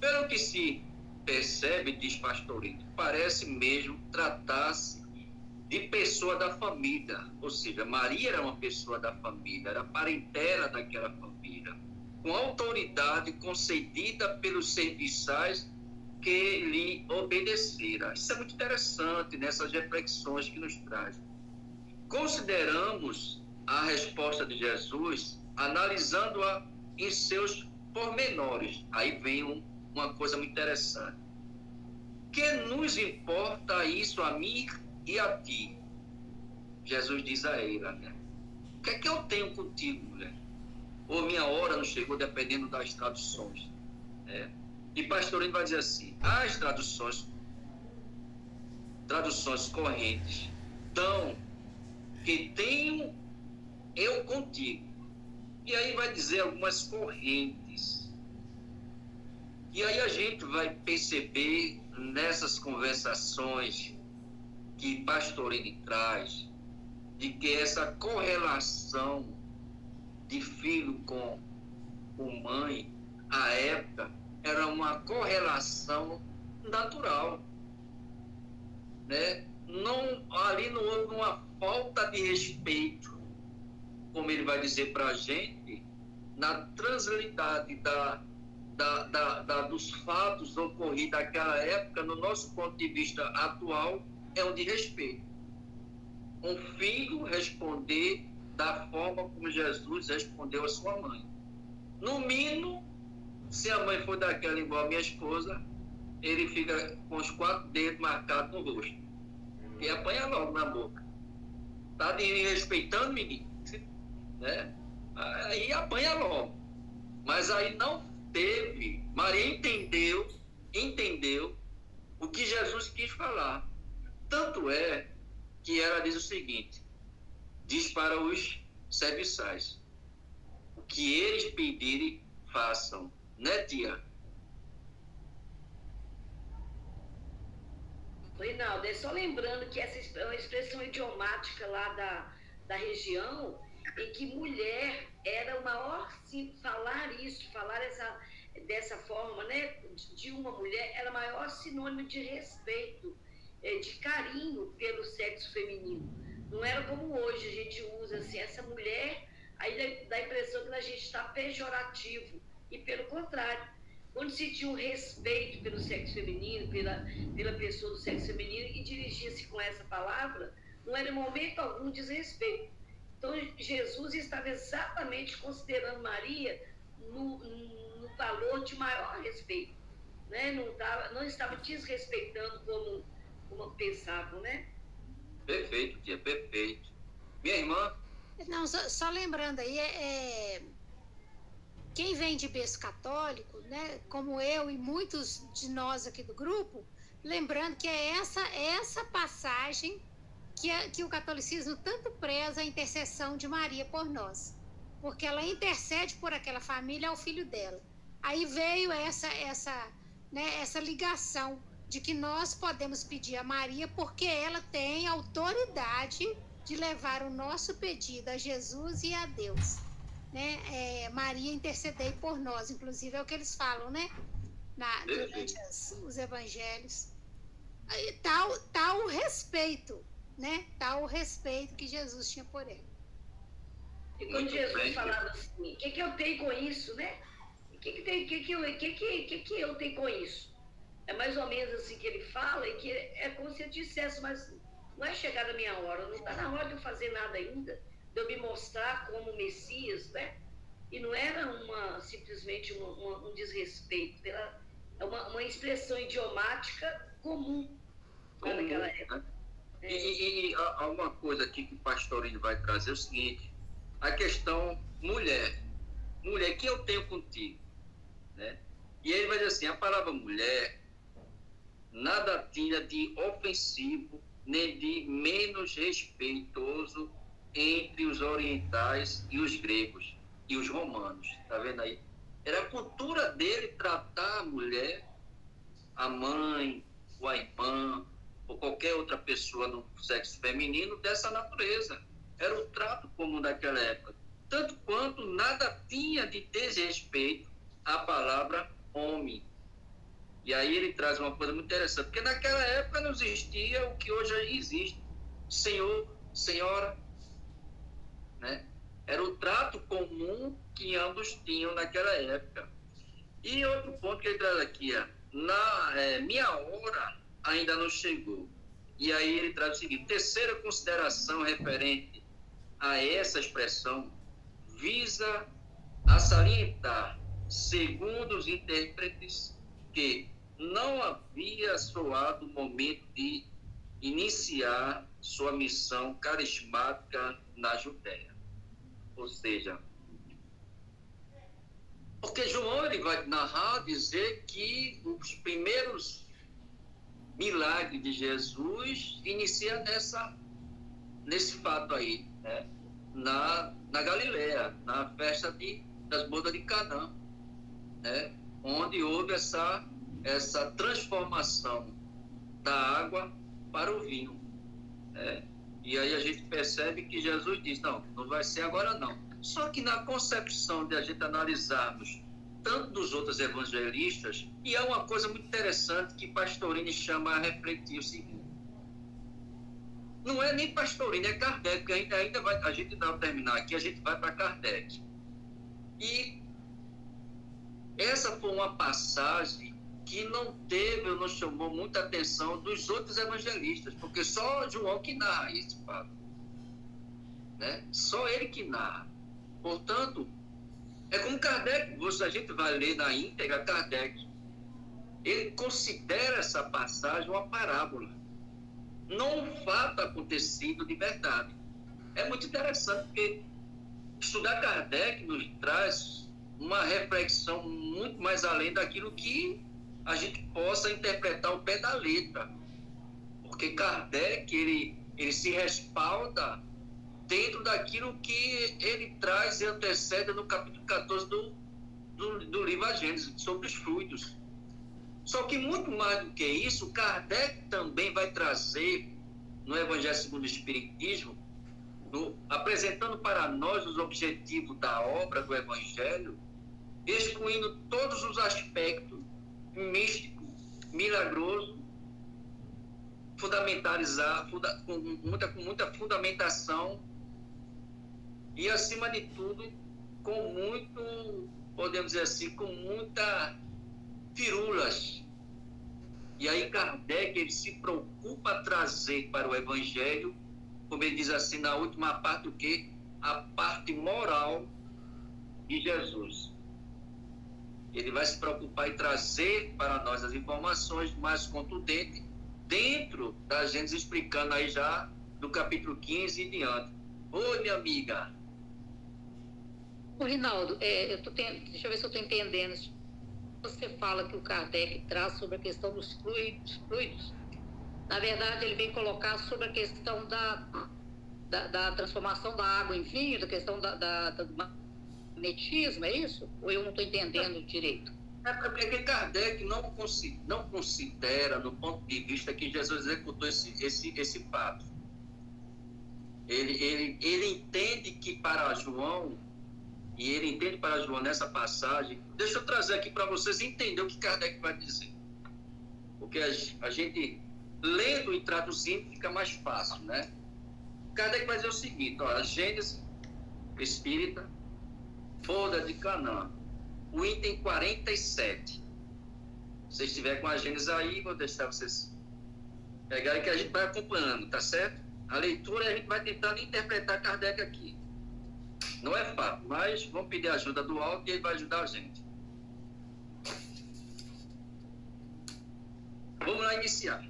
Pelo que se percebe, diz Pastorito, parece mesmo tratar-se de pessoa da família. Ou seja, Maria era uma pessoa da família, era parentela daquela família, com autoridade concedida pelos serviçais que lhe obedecera. Isso é muito interessante nessas reflexões que nos traz. Consideramos a resposta de Jesus analisando-a em seus pormenores. Aí vem um, uma coisa muito interessante. Que nos importa isso a mim e a ti? Jesus diz a ela, né? O que é que eu tenho contigo, mulher? Ou minha hora não chegou, dependendo das traduções. Né? E Pastorino vai dizer assim: as traduções, traduções correntes, dão que tenho eu contigo. E aí vai dizer algumas correntes. E aí a gente vai perceber nessas conversações que Pastorini traz, de que essa correlação de filho com, com mãe, a época, era uma correlação natural. Né? Não, ali não houve uma falta de respeito, como ele vai dizer para a gente, na translitidade da, da, da, da, dos fatos ocorridos naquela época, no nosso ponto de vista atual, é um de respeito. Um filho responder da forma como Jesus respondeu a sua mãe. No mínimo, se a mãe for daquela igual a minha esposa, ele fica com os quatro dedos marcados no rosto. E apanha logo na boca. Tá respeitando, menino? Né? Aí apanha logo. Mas aí não teve. Maria entendeu, entendeu o que Jesus quis falar. Tanto é que ela diz o seguinte: diz para os serviçais: o que eles pedirem, façam né, tia? Reinaldo, é só lembrando que essa é uma expressão idiomática lá da, da região, em que mulher era o maior, sim, falar isso, falar essa, dessa forma, né, de uma mulher, era o maior sinônimo de respeito, é, de carinho pelo sexo feminino. Não era como hoje a gente usa assim, essa mulher, aí dá a impressão que a gente está pejorativo e pelo contrário. Quando se tinha um respeito pelo sexo feminino, pela, pela pessoa do sexo feminino e dirigia-se com essa palavra, não era em momento algum desrespeito. Então, Jesus estava exatamente considerando Maria no, no valor de maior respeito. Né? Não, tava, não estava desrespeitando como, como pensavam, né? Perfeito, tia, perfeito. Minha irmã. Não, só, só lembrando aí, é, é quem vem de berço católico, né, como eu e muitos de nós aqui do grupo, lembrando que é essa, essa passagem que, é, que o catolicismo tanto preza a intercessão de Maria por nós, porque ela intercede por aquela família ao filho dela. Aí veio essa, essa, né, essa ligação de que nós podemos pedir a Maria porque ela tem autoridade de levar o nosso pedido a Jesus e a Deus. Né? É, Maria intercedei por nós, inclusive é o que eles falam, né? Na, durante as, os evangelhos. Tal, tal o respeito, né? Tal o respeito que Jesus tinha por ele. E quando Jesus falava assim, o que, que eu tenho com isso, né? O que, que, que, que, que, que, que, que eu tenho com isso? É mais ou menos assim que ele fala, e que é como se eu dissesse, mas não é chegada a minha hora, não está na hora de eu fazer nada ainda, de eu me mostrar como Messias, né? E não era uma, simplesmente uma, uma, um desrespeito, era é uma, uma expressão idiomática comum, comum naquela época. É. E, e, há uma coisa aqui que o pastorinho vai trazer é o seguinte, a questão mulher. Mulher, que eu tenho contigo? Né? E ele vai dizer assim, a palavra mulher nada tinha de ofensivo nem de menos respeitoso entre os orientais e os gregos e os romanos. Tá vendo aí? Era a cultura dele tratar a mulher, a mãe, ou a irmã, ou qualquer outra pessoa no sexo feminino dessa natureza. Era o trato comum daquela época. Tanto quanto nada tinha de desrespeito à palavra homem. E aí ele traz uma coisa muito interessante, porque naquela época não existia o que hoje existe. Senhor, senhora, né? Era o trato comum que ambos tinham naquela época. E outro ponto que ele traz aqui é, na é, minha hora ainda não chegou. E aí ele traz o seguinte, terceira consideração referente a essa expressão visa a salientar, segundo os intérpretes, que não havia soado o momento de iniciar sua missão carismática na Judéia. Ou seja, porque João ele vai narrar, dizer que os primeiros milagres de Jesus inicia nessa, nesse fato aí, né? na, na Galileia, na festa de, das bodas de Canaã, né? Onde houve essa essa transformação da água para o vinho. Né? E aí a gente percebe que Jesus diz: não, não vai ser agora não. Só que na concepção de a gente analisarmos tanto dos outros evangelistas, e é uma coisa muito interessante que Pastorini chama a refletir o seguinte. Não é nem Pastorini, é Kardec, ainda, ainda vai, a gente vai terminar aqui, a gente vai para Kardec. E essa foi uma passagem que não teve ou não chamou muita atenção dos outros evangelistas, porque só João que narra esse fato. Né? Só ele que narra. Portanto, é como Kardec, a gente vai ler na íntegra Kardec, ele considera essa passagem uma parábola, não um fato acontecido de verdade. É muito interessante, porque estudar Kardec nos traz uma reflexão muito mais além daquilo que a gente possa interpretar o pé da letra. Porque Kardec, ele, ele se respalda dentro daquilo que ele traz e antecede no capítulo 14 do, do, do livro A Gênesis, sobre os fluidos. Só que muito mais do que isso, Kardec também vai trazer no Evangelho segundo o Espiritismo, no, apresentando para nós os objetivos da obra do Evangelho, excluindo todos os aspectos místico, milagroso, fundamentalizar, funda, com, muita, com muita fundamentação e, acima de tudo, com muito, podemos dizer assim, com muita firulas. E aí Kardec ele se preocupa trazer para o Evangelho, como ele diz assim na última parte, o que? A parte moral de Jesus ele vai se preocupar em trazer para nós as informações mais contundentes dentro da gente explicando aí já do capítulo 15 e diante. Oi, minha amiga. Ô, Rinaldo, é, eu tô tendo, deixa eu ver se eu estou entendendo. Você fala que o Kardec traz sobre a questão dos fluidos, fluidos. Na verdade, ele vem colocar sobre a questão da, da, da transformação da água em vinho, da questão da, da, da magnetismo, é isso? Ou eu não estou entendendo direito? É porque Kardec não, não considera, no ponto de vista que Jesus executou esse, esse, esse fato. Ele, ele, ele entende que para João, e ele entende para João nessa passagem, deixa eu trazer aqui para vocês entender o que Kardec vai dizer. Porque a, a gente, lendo e traduzindo, fica mais fácil, né? Kardec vai dizer o seguinte, ó, a Gênesis espírita, Foda de Canaã, o item 47. Se você estiver com a Gênesis aí, vou deixar vocês pegarem que a gente vai acompanhando, tá certo? A leitura a gente vai tentando interpretar Kardec aqui. Não é fácil, mas vamos pedir a ajuda do alto e ele vai ajudar a gente. Vamos lá iniciar.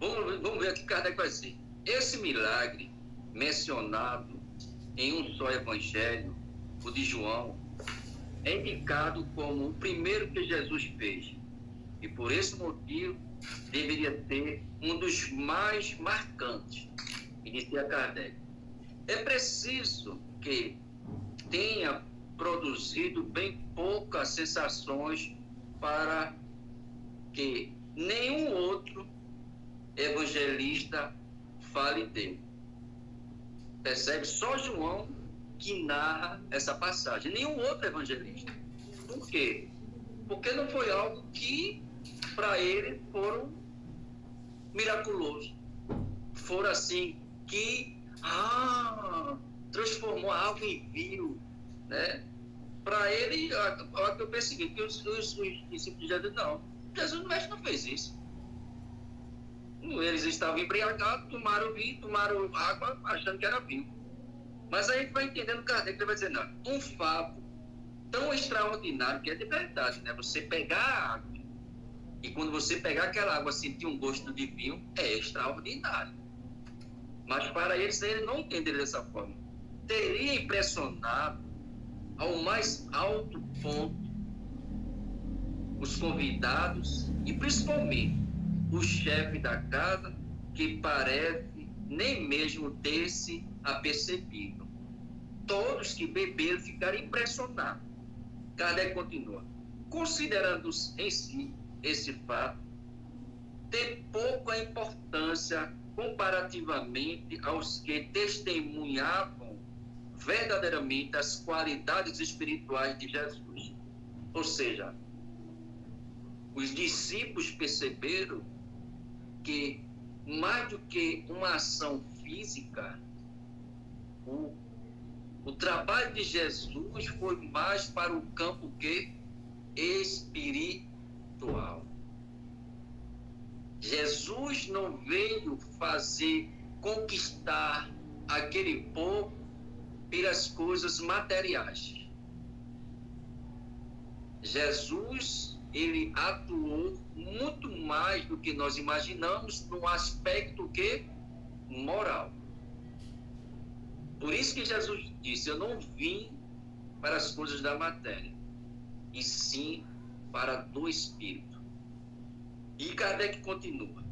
Vamos, vamos ver o que Kardec vai dizer. Esse milagre mencionado em um só evangelho, o de João, é indicado como o primeiro que Jesus fez. E por esse motivo deveria ser um dos mais marcantes, inicia Kardec. É preciso que tenha produzido bem poucas sensações para que nenhum outro evangelista fale dele. Percebe? Só João que narra essa passagem, nenhum outro evangelista. Por quê? Porque não foi algo que para ele foram miraculoso. Foram assim que ah, transformou algo em vil, né? Para ele, eu, eu penso que os, os, os discípulos de Jesus não, Jesus não fez isso. Eles estavam embriagados, tomaram vinho, tomaram água, achando que era vinho. Mas a gente vai entendendo Kardec, ele vai dizer, não, um fato tão extraordinário que é de verdade, né? Você pegar a água e quando você pegar aquela água sentir um gosto de vinho, é extraordinário. Mas para eles, eles não entenderam dessa forma. Teria impressionado ao mais alto ponto os convidados e principalmente o chefe da casa, que parece nem mesmo ter se apercebido. Todos que beberam ficaram impressionados. Kardec continua. Considerando em si esse fato, tem pouca importância comparativamente aos que testemunhavam verdadeiramente as qualidades espirituais de Jesus. Ou seja, os discípulos perceberam que mais do que uma ação física, o, o trabalho de Jesus foi mais para o campo que espiritual. Jesus não veio fazer conquistar aquele povo pelas coisas materiais. Jesus ele atuou muito mais do que nós imaginamos no aspecto que moral. Por isso que Jesus disse: Eu não vim para as coisas da matéria, e sim para do espírito. E Kardec continua.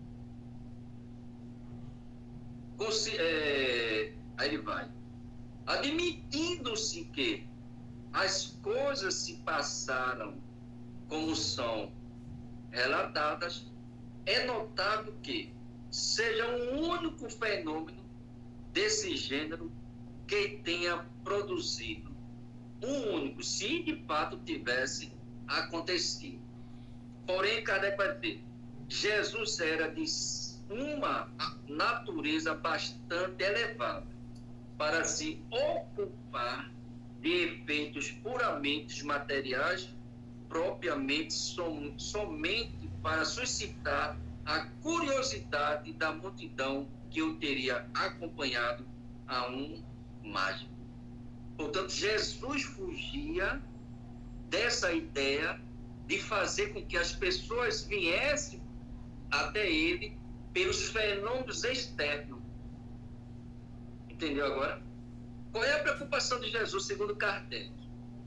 É, aí ele vai. Admitindo-se que as coisas se passaram como são relatadas, é notável que seja um único fenômeno desse gênero que tenha produzido um único, se de fato tivesse acontecido. Porém, Kardec vai dizer, Jesus era de uma natureza bastante elevada para se ocupar de efeitos puramente materiais propriamente som, somente para suscitar a curiosidade da multidão que o teria acompanhado a um mágico. Portanto, Jesus fugia dessa ideia de fazer com que as pessoas viessem até ele pelos fenômenos externos. Entendeu agora? Qual é a preocupação de Jesus, segundo Kardec?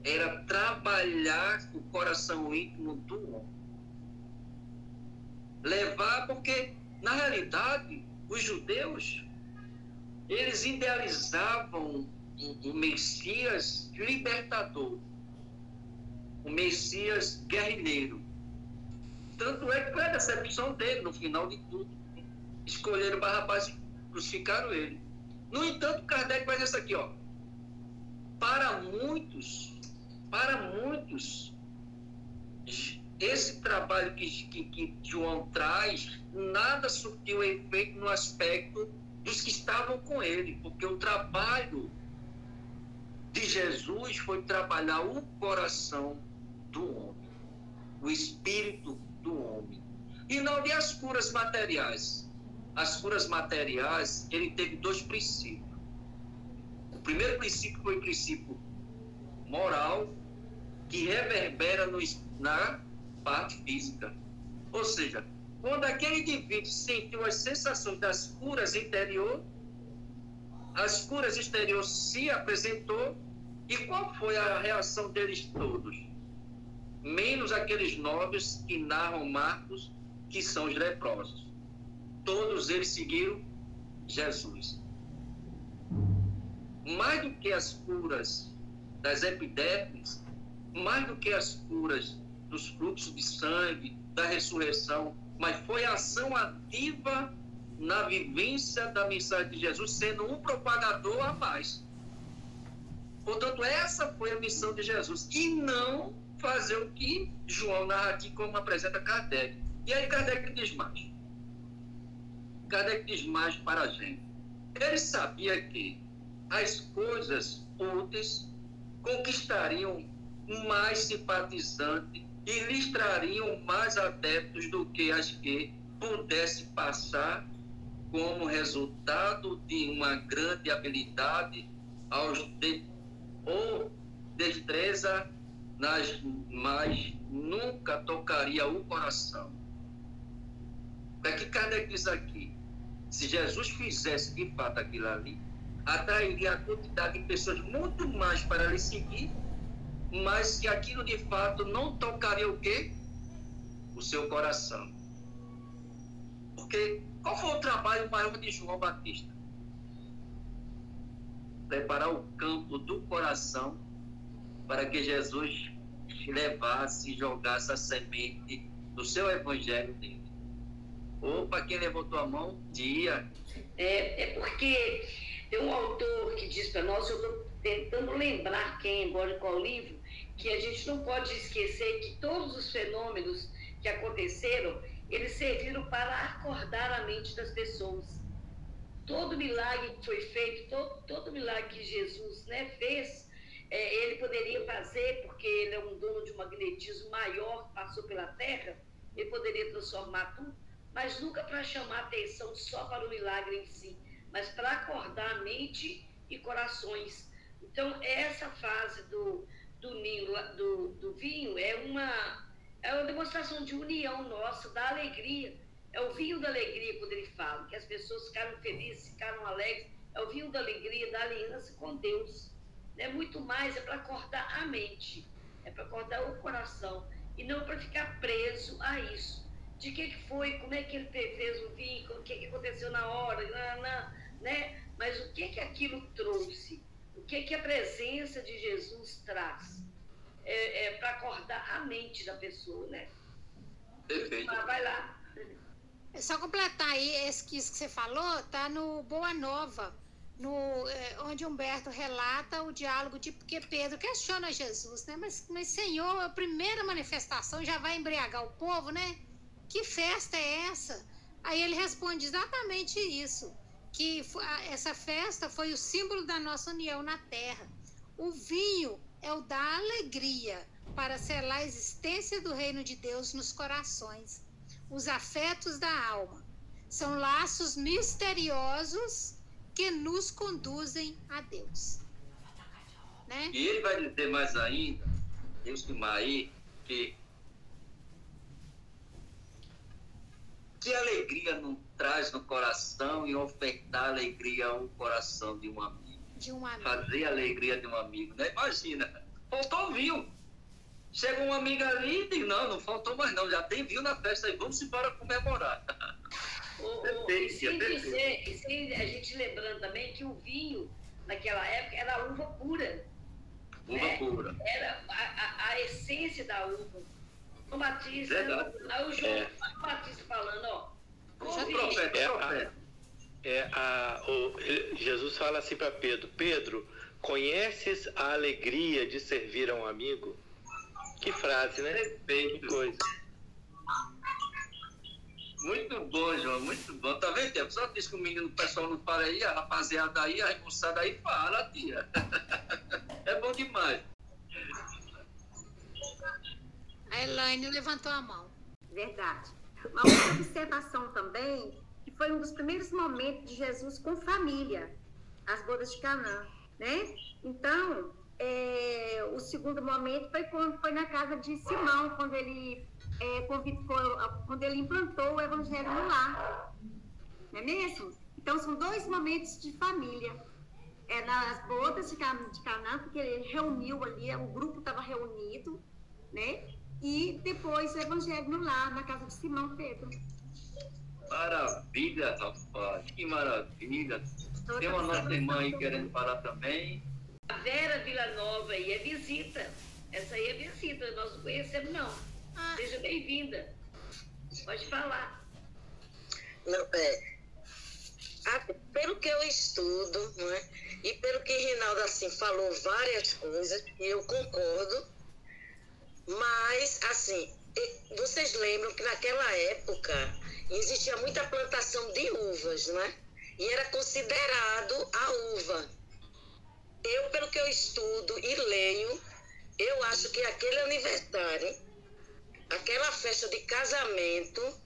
Era trabalhar o coração íntimo do homem. Levar, porque, na realidade, os judeus, eles idealizavam o, Messias libertador, o Messias guerrilheiro. Tanto é que foi a decepção dele no final de tudo. Escolheram Barrabás e crucificaram ele. No entanto, Kardec faz isso aqui, ó. Para muitos, para muitos, esse trabalho que, que, que João traz, nada surtiu efeito no aspecto dos que estavam com ele, porque o trabalho de Jesus foi trabalhar o coração do homem, o espírito do homem. E não de as curas materiais. As curas materiais, ele teve dois princípios. O primeiro princípio foi o princípio moral, que reverbera no, na parte física. Ou seja, quando aquele indivíduo sentiu as sensações das curas interior, as curas exterior se apresentou, e qual foi a reação deles todos? Menos aqueles nobres que narram Marcos, que são os leprosos. Todos eles seguiram Jesus. Mais do que as curas das epidemias, mais do que as curas dos fluxos de sangue, da ressurreição, mas foi a ação ativa na vivência da mensagem de Jesus, sendo um propagador a mais. Portanto, essa foi a missão de Jesus, e não fazer o que João narra aqui, como apresenta Kardec. E aí Kardec diz mais. Kardec diz mais para a gente. Ele sabia que as coisas úteis conquistariam mais simpatizantes e lhes trariam mais adeptos do que as que pudesse passar como resultado de uma grande habilidade aos de, ou destreza nas mas nunca tocaria o coração. O que Kardec diz aqui? Se Jesus fizesse de fato aquilo ali, atrairia a quantidade de pessoas muito mais para lhe seguir mas que aquilo de fato não tocaria o quê? O seu coração. Porque qual foi o trabalho maior de João Batista? Preparar o campo do coração para que Jesus levasse e jogasse a semente do seu evangelho dele. Opa, quem levantou a mão? Dia. É, é porque tem um autor que diz para nós, eu estou tentando lembrar quem, embora o livro, que a gente não pode esquecer que todos os fenômenos que aconteceram, eles serviram para acordar a mente das pessoas. Todo milagre que foi feito, todo, todo milagre que Jesus né, fez, é, ele poderia fazer, porque ele é um dono de um magnetismo maior, passou pela Terra, ele poderia transformar tudo, mas nunca para chamar atenção só para o milagre em si, mas para acordar mente e corações. Então, essa fase do, do, ninho, do, do vinho é uma, é uma demonstração de união nossa, da alegria. É o vinho da alegria quando ele fala, que as pessoas ficaram felizes, ficaram alegres. É o vinho da alegria, da aliança com Deus. É muito mais, é para acordar a mente, é para acordar o coração e não para ficar preso a isso. De que, que foi, como é que ele fez o vinho, o que, que aconteceu na hora, na, na, né? mas o que, que aquilo trouxe o que, que a presença de Jesus traz? É, é para acordar a mente da pessoa, né? Perfeito. Ah, vai lá. É só completar aí, esse que, isso que você falou, tá no Boa Nova, no, é, onde Humberto relata o diálogo de porque Pedro questiona Jesus, né? Mas, mas Senhor, a primeira manifestação já vai embriagar o povo, né? Que festa é essa? Aí ele responde exatamente isso que essa festa foi o símbolo da nossa união na terra. O vinho é o da alegria para selar a existência do reino de Deus nos corações. Os afetos da alma são laços misteriosos que nos conduzem a Deus. Né? E ele vai dizer mais ainda, Deus que Maí, que que alegria não traz no coração e ofertar alegria ao coração de um amigo. De um amigo. Fazer a alegria de um amigo, né? Imagina, faltou vinho. Chega um amigo ali e diz, não, não faltou mais não, já tem vinho na festa, aí vamos embora comemorar. O, o, e, sem dizer, e sem a gente lembrando também que o vinho naquela época, era uva pura. Uva né? pura. Era a, a, a, essência da uva. O Batista, aí o João é. Batista falando, ó. O profeta, é, profeta. É, a, o, Jesus fala assim para Pedro: Pedro, conheces a alegria de servir a um amigo? Que frase, né? Perfeito. Que coisa. Muito bom, João, muito bom. Tá vendo? Só diz que o menino, o pessoal não fala aí, a rapaziada aí, a moçada aí fala, tia. é bom demais. A Elaine levantou a mão. Verdade. Uma outra observação também, que foi um dos primeiros momentos de Jesus com família, as bodas de Canaã, né? Então, é, o segundo momento foi quando foi na casa de Simão, quando ele, é, quando ele implantou o evangelho no lar. Não é mesmo? Então, são dois momentos de família. É nas bodas de Canaã, porque ele reuniu ali, o grupo estava reunido, né? E depois o evangelho no lar, na casa de Simão Pedro. Maravilha, rapaz, que maravilha. Tem uma nossa irmã aí querendo falar também. A Vera Vila Nova aí é visita. Essa aí é visita, nós não conhecemos não. Ah. Seja bem-vinda. Pode falar. Não, é, pelo que eu estudo, não é? e pelo que Rinaldo assim falou várias coisas, e eu concordo, mas assim, vocês lembram que naquela época existia muita plantação de uvas, não é? E era considerado a uva eu, pelo que eu estudo e leio, eu acho que aquele aniversário, aquela festa de casamento,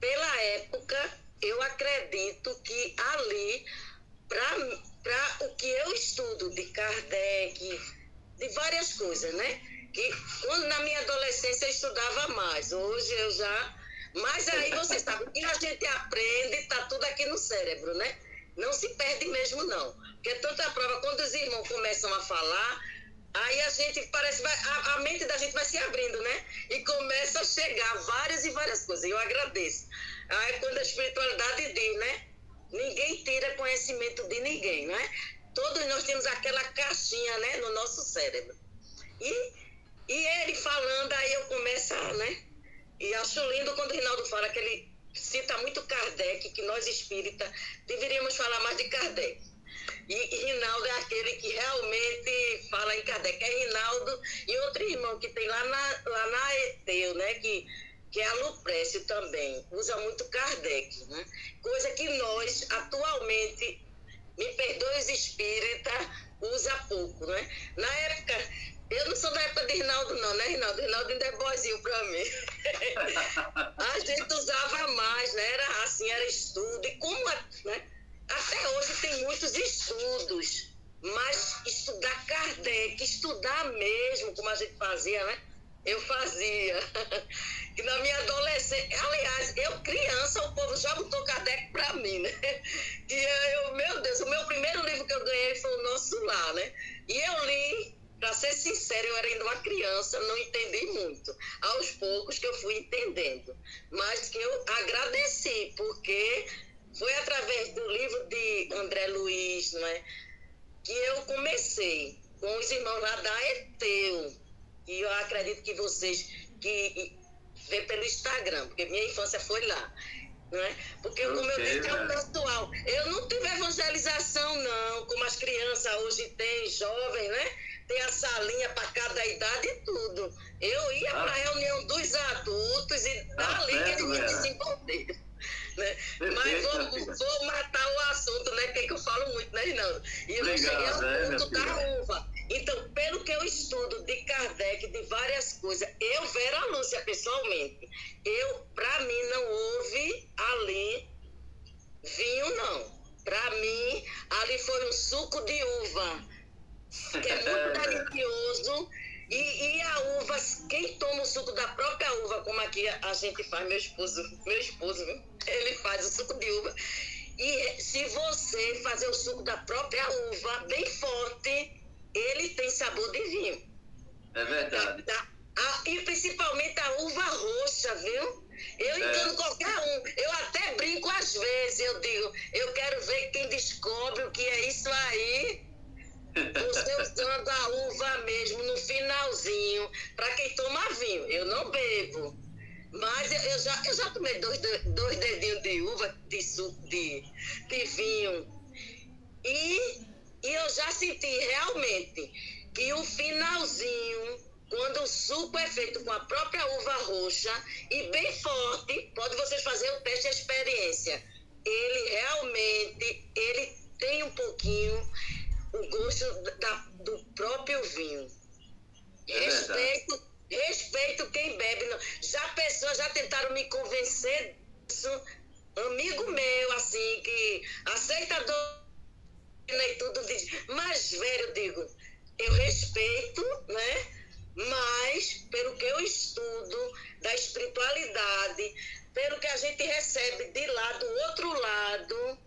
pela época, eu acredito que ali, para o que eu estudo de Kardec, de várias coisas, né? Que quando na minha adolescência eu estudava mais, hoje eu já. Mas aí você sabe que a gente aprende, tá tudo aqui no cérebro, né? Não se perde mesmo, não. Porque tanta prova, quando os irmãos começam a falar, aí a gente parece, vai, a, a, mente da gente vai se abrindo, né? E começa a chegar várias e várias coisas. Eu agradeço. Aí quando a espiritualidade diz, né? Ninguém tira conhecimento de ninguém, né? Todos nós temos aquela caixinha, né? No nosso cérebro. E, e ele falando, aí eu começo a, né? E acho lindo quando o Rinaldo fala que ele cita muito Kardec, que nós espírita deveríamos falar mais de Kardec. E, e Rinaldo é aquele que realmente fala em Kardec. É Rinaldo e outro irmão que tem lá na, lá na Eteu, né? Que, que é a Luprécio também. Usa muito Kardec, né? Coisa que nós, atualmente, me perdoe os espírita, usa pouco, né? Na época, eu não sou da época de Rinaldo, não, né, Rinaldo? Rinaldo ainda é boizinho pra mim. a gente usava mais, né? Era assim, era estudo. E como, né? Até hoje tem muitos estudos, mas estudar Kardec, estudar mesmo, como a gente fazia, né? Eu fazia. E na minha adolescência, aliás, eu criança, o povo já botou Kardec pra mim, né? E eu, meu Deus, o meu primeiro livro que eu ganhei foi o Nosso Lar, né? E eu li para ser sincero, eu era ainda uma criança, não entendi muito. Aos poucos que eu fui entendendo. Mas que eu agradeci, porque foi através do livro de André Luiz, não é? Que eu comecei com os irmãos lá da Eteu. E eu acredito que vocês que vê pelo Instagram, porque minha infância foi lá. Não é? Porque o meu disse é o pessoal. Eu não tive evangelização, não, como as crianças hoje têm, jovens, né? Tem a salinha para cada idade e tudo. Eu ia ah. para a reunião dos adultos e ah, dali que eles me desenvolveram. Né? Mas vou, vou, matar o assunto, né? Que, é que eu falo muito, né, Rinaldo? E eu Legal, cheguei ao né, ponto da uva. Então, pelo que eu estudo de Kardec, de várias coisas, eu, Vera Lúcia, pessoalmente, eu, para mim, não houve ali vinho, não. Para mim, ali foi um suco de uva que é muito delicioso. E, e, a uva, quem toma o suco da própria uva, como aqui a gente faz, meu esposo, meu esposo, ele faz o suco de uva. E se você fazer o suco da própria uva bem forte, ele tem sabor de vinho. É verdade. Tá, tá. e principalmente a uva roxa, viu? Eu é. engano qualquer um. Eu até brinco às vezes, eu digo, eu quero ver quem descobre o que é isso aí você usando a uva mesmo no finalzinho, para quem toma vinho. Eu não bebo. Mas eu, eu já, eu já tomei dois, dois dedinhos de uva de suco de, de vinho. E, e eu já senti realmente que o finalzinho, quando o suco é feito com a própria uva roxa e bem forte, pode vocês fazer o teste de experiência. Ele realmente, ele tem um pouquinho o gosto da, do próprio vinho. É respeito, respeito quem bebe. Já pessoas já tentaram me convencer disso. Amigo meu, assim, que aceita dor e tudo, diz, mas velho, eu digo, eu respeito, né? Mas, pelo que eu estudo da espiritualidade, pelo que a gente recebe de lá, do outro lado,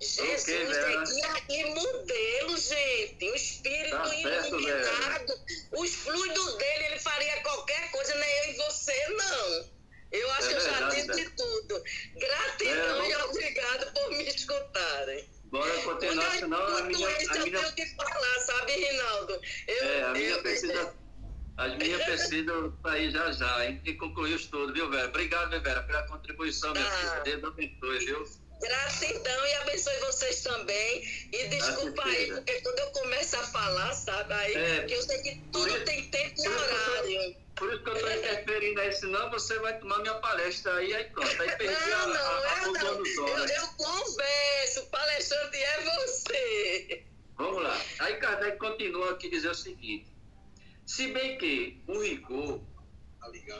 Jesus okay, é guia e modelo, gente. O espírito tá iluminado, os fluidos dele, ele faria qualquer coisa, nem eu e você, não. Eu acho é que eu já disse tudo. Gratidão é, e obrigado por me escutarem. Bora continuar, senão a minha. A minha... Eu tenho que falar, sabe, Rinaldo? Eu, é, a minha eu, precisa. As minhas precisam sair já já. A gente concluiu tudo, viu, Vera? Obrigado, Vera, pela contribuição, minha ah. filha. Deus abençoe, viu? Gratidão e abençoe vocês também. E desculpa aí, porque quando eu começo a falar, sabe, aí, é, que eu sei que tudo isso, tem tempo e horário. Por isso que eu estou interferindo aí, senão você vai tomar minha palestra aí, aí pronto. Aí perdi não, a, não, a, a, eu, não. Eu, eu converso, o palestrante é você. Vamos lá. Aí Kardec continua aqui dizer o seguinte. Se bem que o rigor,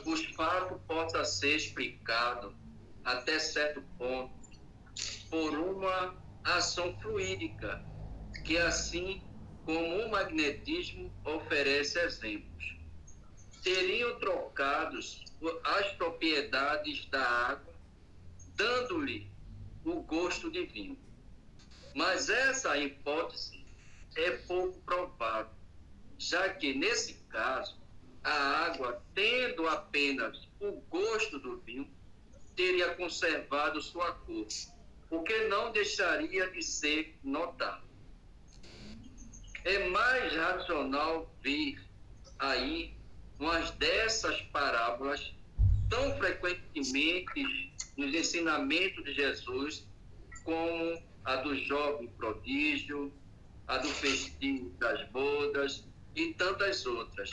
os fatos possa ser explicado até certo ponto por uma ação fluídica, que assim como o magnetismo oferece exemplos seriam trocados as propriedades da água, dando-lhe o gosto de vinho. Mas essa hipótese é pouco provável, já que nesse caso, a água, tendo apenas o gosto do vinho, teria conservado sua cor, o que não deixaria de ser notado. É mais racional ver aí umas dessas parábolas tão frequentemente nos ensinamentos de Jesus, como a do jovem prodígio, a do festivo das bodas e tantas outras.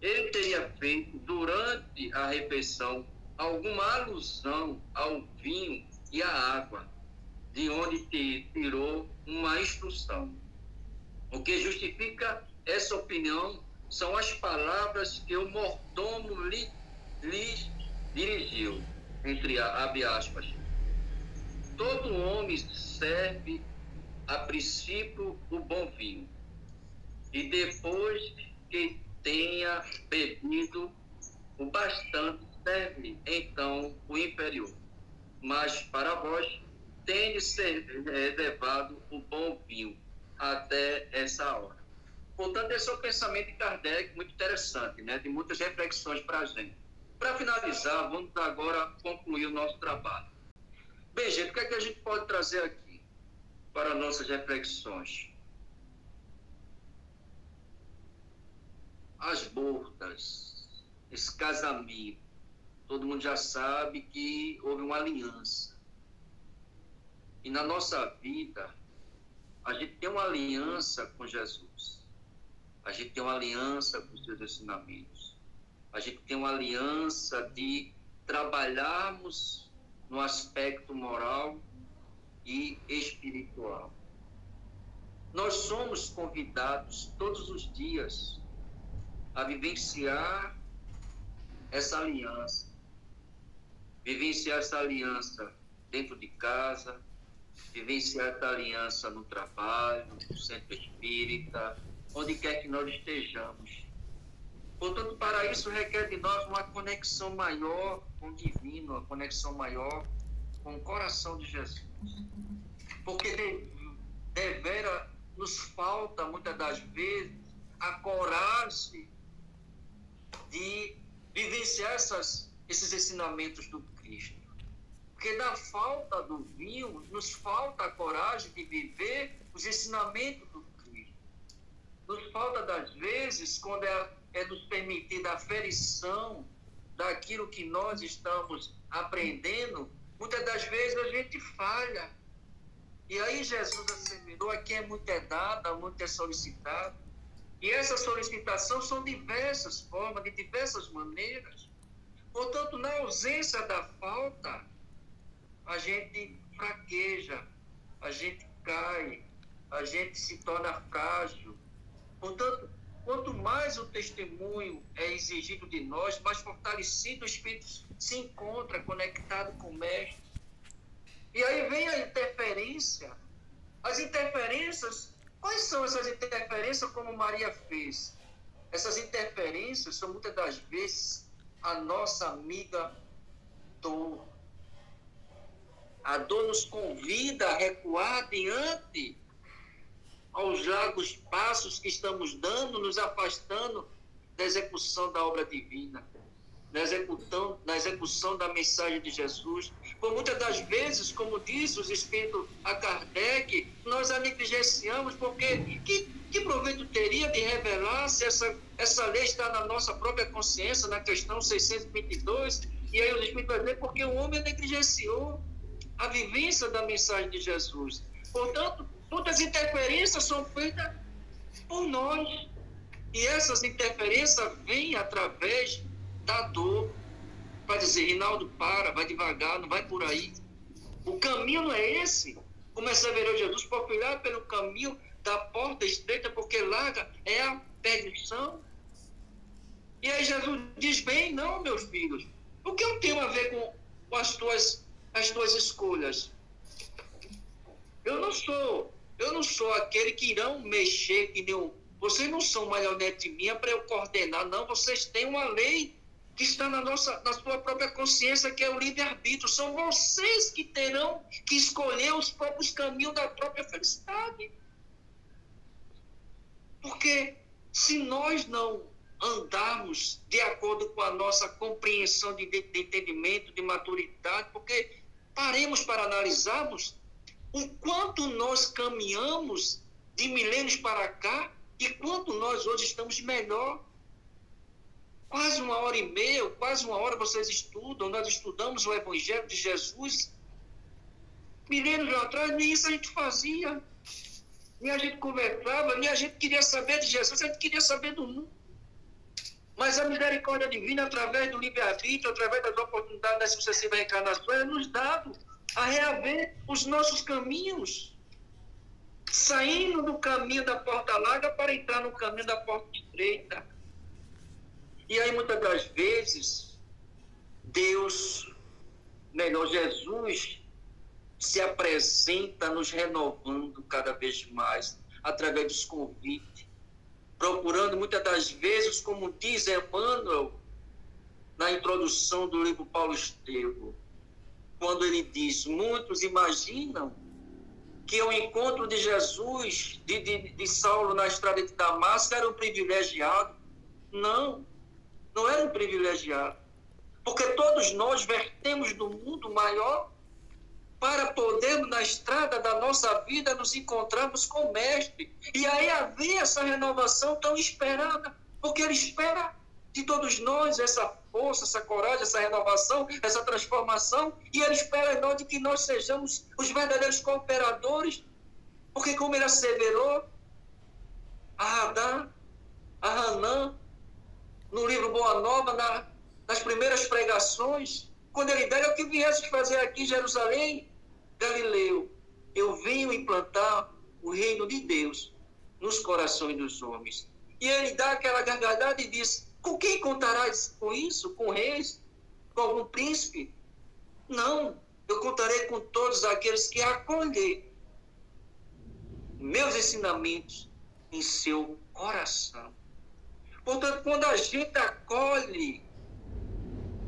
Ele teria feito durante a refeição alguma alusão ao vinho e à água, de onde tirou uma instrução. O que justifica essa opinião são as palavras que o mordomo lhe, lhes dirigiu, entre abre aspas. Todo homem serve a princípio o bom vinho, e depois que tenha bebido o bastante, serve então o inferior. Mas para vós tem de ser reservado o bom vinho até essa hora. Portanto, esse é o pensamento de Kardec, muito interessante, né? de muitas reflexões para a gente. Para finalizar, vamos agora concluir o nosso trabalho. Bem, gente, o que é que a gente pode trazer aqui para nossas reflexões? As bordas, esse casamento. Todo mundo já sabe que houve uma aliança. E na nossa vida, a gente tem uma aliança com Jesus a gente tem uma aliança com os seus ensinamentos. A gente tem uma aliança de trabalharmos no aspecto moral e espiritual. Nós somos convidados todos os dias a vivenciar essa aliança, vivenciar essa aliança dentro de casa, vivenciar essa aliança no trabalho, no centro espírita, onde quer que nós estejamos. Portanto, para isso requer de nós uma conexão maior com o divino, uma conexão maior com o coração de Jesus. Porque de, devera nos falta muitas das vezes a coragem de vivenciar essas, esses ensinamentos do Cristo. Porque da falta do vinho, nos falta a coragem de viver os ensinamentos do nos falta, das vezes, quando é, é nos permitida a aferição daquilo que nós estamos aprendendo, muitas das vezes a gente falha. E aí Jesus assemelhou, aqui é muito é dado, muito é solicitado. E essa solicitação são diversas formas, de diversas maneiras. Portanto, na ausência da falta, a gente fraqueja, a gente cai, a gente se torna frágil. Portanto, quanto mais o testemunho é exigido de nós, mais fortalecido o Espírito se encontra conectado com o Mestre. E aí vem a interferência. As interferências, quais são essas interferências como Maria fez? Essas interferências são muitas das vezes a nossa amiga dor. A dor nos convida a recuar diante aos largos passos que estamos dando, nos afastando da execução da obra divina, na execução, na execução da mensagem de Jesus. Por muitas das vezes, como disse os Espíritos a Kardec, nós a negligenciamos porque que, que proveito teria de revelar se essa, essa lei está na nossa própria consciência, na questão 622, e aí os Espíritos vão dizer porque o homem negligenciou a vivência da mensagem de Jesus. Portanto, muitas interferências são feitas por nós. E essas interferências vêm através da dor. Para dizer, Rinaldo, para, vai devagar, não vai por aí. O caminho não é esse. Começa a ver Jesus por olhar pelo caminho da porta estreita, porque larga é a perdição. E aí Jesus diz, bem, não, meus filhos. O que eu tenho a ver com, com as tuas as tuas escolhas. Eu não sou, eu não sou aquele que irão mexer que nem vocês não são marionete minha para eu coordenar, não. Vocês têm uma lei que está na nossa, na sua própria consciência, que é o livre-arbítrio. São vocês que terão que escolher os próprios caminhos da própria felicidade. Porque se nós não andarmos de acordo com a nossa compreensão de, de, de entendimento, de maturidade, porque paremos para analisarmos o quanto nós caminhamos de milênios para cá e quanto nós hoje estamos melhor. Quase uma hora e meia, quase uma hora vocês estudam, nós estudamos o Evangelho de Jesus. Milênios atrás, nem isso a gente fazia. Nem a gente conversava, nem a gente queria saber de Jesus, a gente queria saber do mundo. Mas a misericórdia divina, através do livre-arbítrio, através das oportunidades das sucessivas reencarnações, é nos dado a reaver os nossos caminhos, saindo do caminho da porta larga para entrar no caminho da porta estreita. E aí, muitas das vezes, Deus, melhor, Jesus, se apresenta nos renovando cada vez mais, através dos convites procurando muitas das vezes, como diz Emmanuel na introdução do livro Paulo Estevo, quando ele diz: Muitos imaginam que o encontro de Jesus, de, de, de Saulo na estrada de Damasco, era um privilegiado. Não, não era um privilegiado. Porque todos nós vertemos do mundo maior para podermos, na estrada da nossa vida, nos encontrarmos com o Mestre. E aí haver essa renovação tão esperada, porque Ele espera de todos nós essa força, essa coragem, essa renovação, essa transformação, e Ele espera nós de que nós sejamos os verdadeiros cooperadores, porque como Ele asseverou, a Radá, a Hanã, no livro Boa Nova, na, nas primeiras pregações, quando ele der, o que viesse fazer aqui em Jerusalém, Galileu, eu venho implantar o reino de Deus nos corações dos homens. E ele dá aquela gargalhada e diz: Com quem contarás com isso? Com reis? Com algum príncipe? Não, eu contarei com todos aqueles que acolher meus ensinamentos em seu coração. Portanto, quando a gente acolhe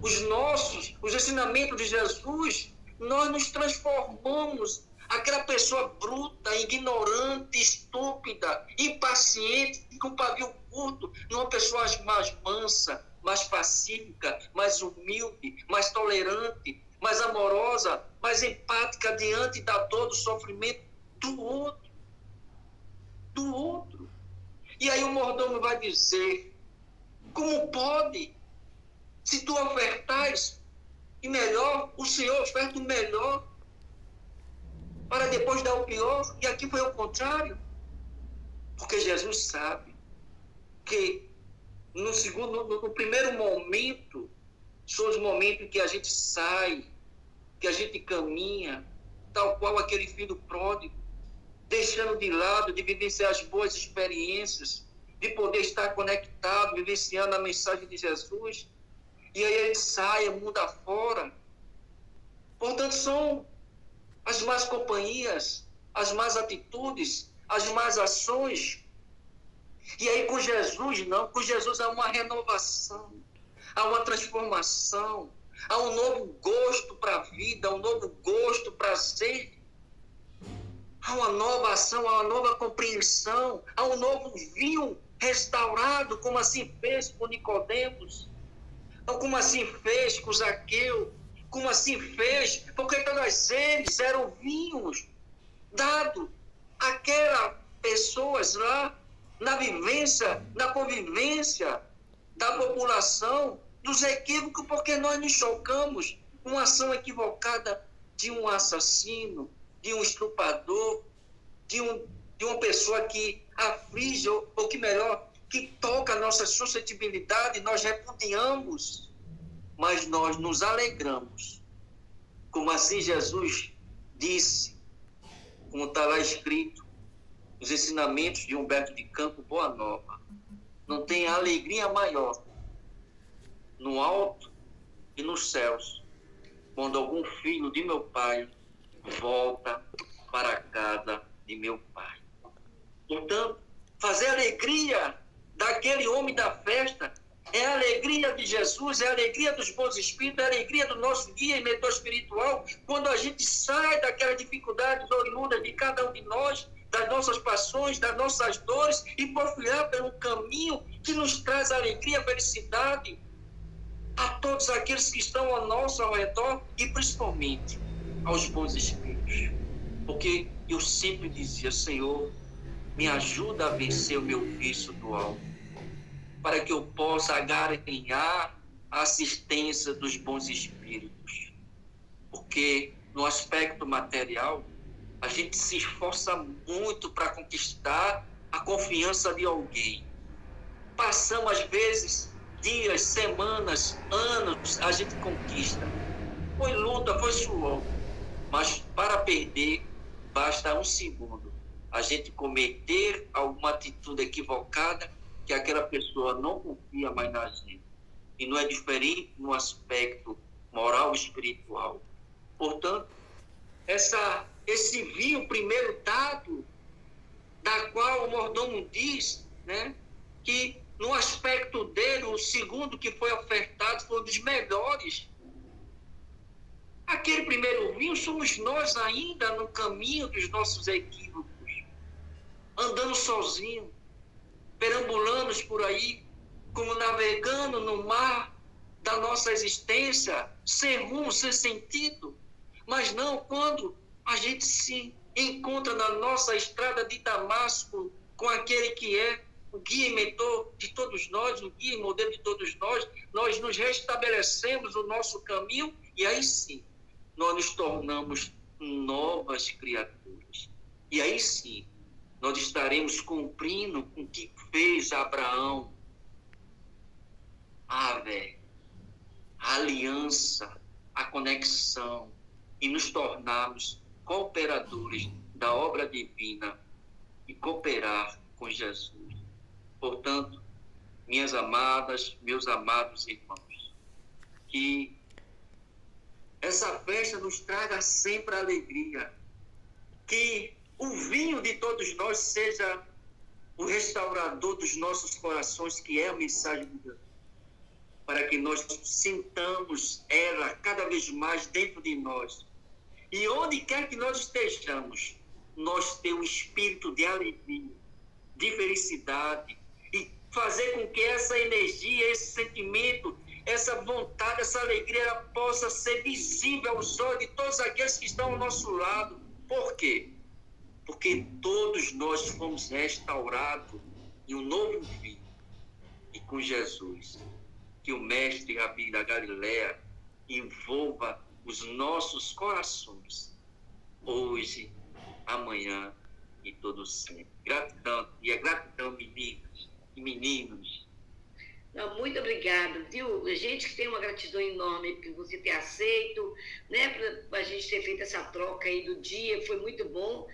os nossos, os ensinamentos de Jesus, nós nos transformamos aquela pessoa bruta, ignorante, estúpida, impaciente, com pavio curto, numa pessoa mais mansa, mais pacífica, mais humilde, mais tolerante, mais amorosa, mais empática diante da dor, do sofrimento do outro. Do outro. E aí o mordomo vai dizer: Como pode? Se tu ofertares, e melhor, o Senhor oferta o melhor, para depois dar o pior. E aqui foi o contrário. Porque Jesus sabe que no segundo, no, no primeiro momento, são os momentos que a gente sai, que a gente caminha, tal qual aquele filho pródigo, deixando de lado de vivenciar as boas experiências, de poder estar conectado, vivenciando a mensagem de Jesus. E aí ele sai, mundo afora. Portanto, são as más companhias, as más atitudes, as más ações. E aí com Jesus, não, com Jesus há uma renovação, há uma transformação, há um novo gosto para a vida, um novo gosto, prazer há uma nova ação, há uma nova compreensão, há um novo vinho restaurado, como assim fez com Nicodemos, como assim fez com Zaqueu, como assim fez, porque todas eles eram vinhos dado àquelas pessoas lá, na vivência, na convivência da população, dos equívocos, porque nós nos chocamos com a ação equivocada de um assassino, de um estuprador, de, um, de uma pessoa que aflige, ou, ou que melhor, que toca a nossa suscetibilidade, nós repudiamos, mas nós nos alegramos. Como assim Jesus disse, como está lá escrito, os ensinamentos de Humberto de Campo, Boa Nova. Não tem alegria maior no alto e nos céus, quando algum filho de meu pai volta para a casa de meu pai. Portanto, fazer alegria daquele homem da festa é a alegria de Jesus, é a alegria dos bons espíritos, é a alegria do nosso guia e mentor espiritual, quando a gente sai daquela dificuldade oriunda de cada um de nós, das nossas paixões, das nossas dores, e porfiar pelo caminho que nos traz alegria, felicidade a todos aqueles que estão ao nosso ao redor e principalmente aos bons espíritos. Porque eu sempre dizia, Senhor, me ajuda a vencer o meu vício do alto, para que eu possa garanhar a assistência dos bons espíritos. Porque no aspecto material, a gente se esforça muito para conquistar a confiança de alguém. Passamos, às vezes, dias, semanas, anos, a gente conquista. Foi luta, foi suor. Mas para perder, basta um segundo. A gente cometer alguma atitude equivocada que aquela pessoa não confia mais na gente. E não é diferente no aspecto moral e espiritual. Portanto, essa, esse vinho primeiro dado, da qual o mordomo diz, né, que no aspecto dele, o segundo que foi ofertado foi um dos melhores Aquele primeiro vinho somos nós ainda no caminho dos nossos equívocos, andando sozinho, perambulando por aí, como navegando no mar da nossa existência, sem rumo, sem sentido. Mas não quando a gente se encontra na nossa estrada de Damasco com aquele que é o guia e mentor de todos nós, o guia e modelo de todos nós, nós nos restabelecemos o nosso caminho e aí sim nós nos tornamos novas criaturas. E aí sim, nós estaremos cumprindo com o que fez Abraão. Ah, velho, a aliança, a conexão e nos tornarmos cooperadores da obra divina e cooperar com Jesus. Portanto, minhas amadas, meus amados irmãos, que essa festa nos traga sempre alegria. Que o vinho de todos nós seja o restaurador dos nossos corações, que é a mensagem de Deus. Para que nós sintamos ela cada vez mais dentro de nós. E onde quer que nós estejamos, nós ter um espírito de alegria, de felicidade, e fazer com que essa energia, esse sentimento essa vontade, essa alegria possa ser visível aos olhos de todos aqueles que estão ao nosso lado. Por quê? Porque todos nós fomos restaurados e um novo fim. E com Jesus, que o Mestre Rabi da Galiléia envolva os nossos corações, hoje, amanhã e todo sempre. Gratidão, e é gratidão, meninas e meninos. Não, muito obrigada, viu? Gente que tem uma gratidão enorme por você ter aceito, né? Para a gente ter feito essa troca aí do dia, foi muito bom.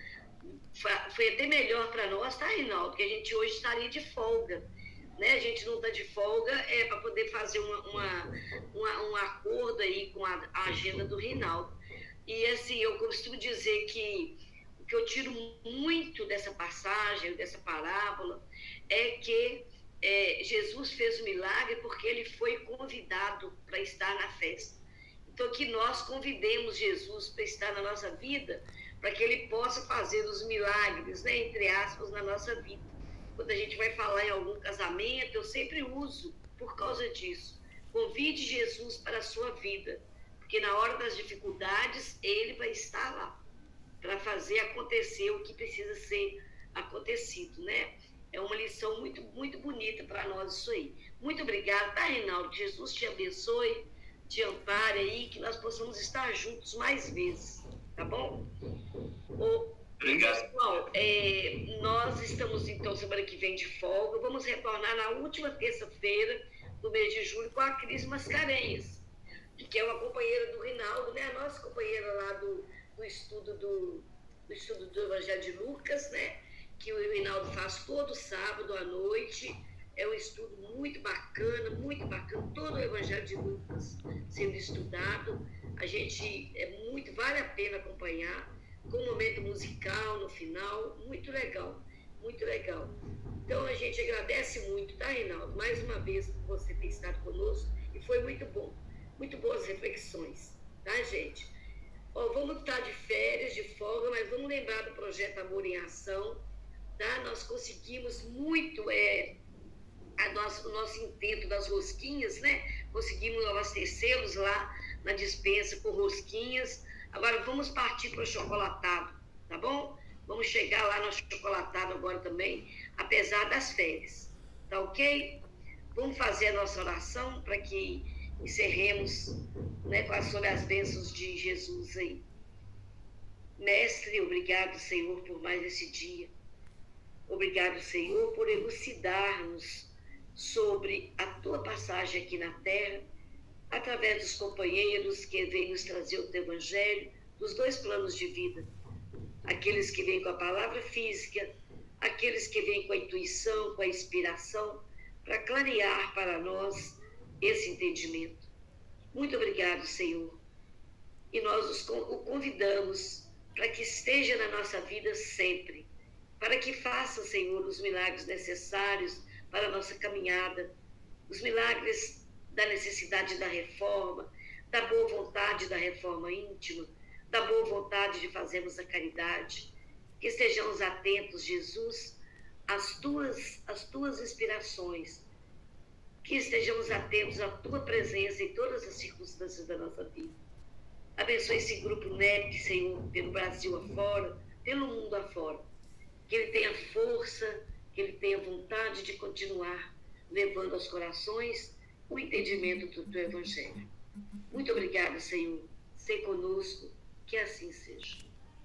Foi até melhor para nós, tá, Reinaldo? Porque a gente hoje estaria de folga né? A gente não está de folga é para poder fazer uma, uma, uma, um acordo aí com a, a, agenda do Rinaldo. E assim, eu costumo dizer que o que eu tiro muito dessa passagem, dessa parábola, é que é, Jesus fez o milagre porque ele foi convidado para estar na festa. Então, que nós convidemos Jesus para estar na nossa vida, para que ele possa fazer os milagres, né, entre aspas, na nossa vida quando a gente vai falar em algum casamento, eu sempre uso por causa disso. Convide Jesus para a sua vida, porque na hora das dificuldades, ele vai estar lá para fazer acontecer o que precisa ser acontecido, né? É uma lição muito, muito bonita para nós isso aí. Muito obrigada, tá, Reinaldo? Jesus te abençoe, te ampare aí, que nós possamos estar juntos mais vezes, tá bom? O, Obrigado. Pessoal, é, nós estamos então semana que vem de folga. Vamos retornar na última terça-feira do mês de julho com a Cris Mascarenhas, que é uma companheira do Rinaldo, né? A nossa companheira lá do, do estudo do, do estudo do Evangelho de Lucas, né? Que o Rinaldo faz todo sábado à noite. É um estudo muito bacana, muito bacana, todo o Evangelho de Lucas sendo estudado. A gente é muito, vale a pena acompanhar com um momento musical no final, muito legal, muito legal. Então a gente agradece muito, tá, Reinaldo? Mais uma vez por você ter estado conosco e foi muito bom, muito boas reflexões, tá, gente? Ó, vamos estar de férias, de folga, mas vamos lembrar do projeto Amor em Ação, tá? Nós conseguimos muito, é, nosso, o nosso intento das rosquinhas, né? Conseguimos abastecê-los lá na dispensa com rosquinhas Agora vamos partir para o chocolatado, tá bom? Vamos chegar lá no chocolatado agora também, apesar das férias, tá ok? Vamos fazer a nossa oração para que encerremos né, sobre as bênçãos de Jesus aí. Mestre, obrigado, Senhor, por mais esse dia. Obrigado, Senhor, por elucidar-nos sobre a tua passagem aqui na terra através dos companheiros que vêm nos trazer o teu evangelho, dos dois planos de vida. Aqueles que vêm com a palavra física, aqueles que vêm com a intuição, com a inspiração, para clarear para nós esse entendimento. Muito obrigado, Senhor. E nós o convidamos para que esteja na nossa vida sempre, para que faça, Senhor, os milagres necessários para a nossa caminhada, os milagres da necessidade da reforma, da boa vontade da reforma íntima, da boa vontade de fazermos a caridade. Que estejamos atentos, Jesus, às tuas, às tuas inspirações. Que estejamos atentos à tua presença em todas as circunstâncias da nossa vida. Abençoe esse grupo NEP, Senhor, pelo Brasil afora, pelo mundo afora. Que ele tenha força, que ele tenha vontade de continuar levando aos corações o entendimento do teu Evangelho. Muito obrigada, Senhor. Ser conosco, que assim seja.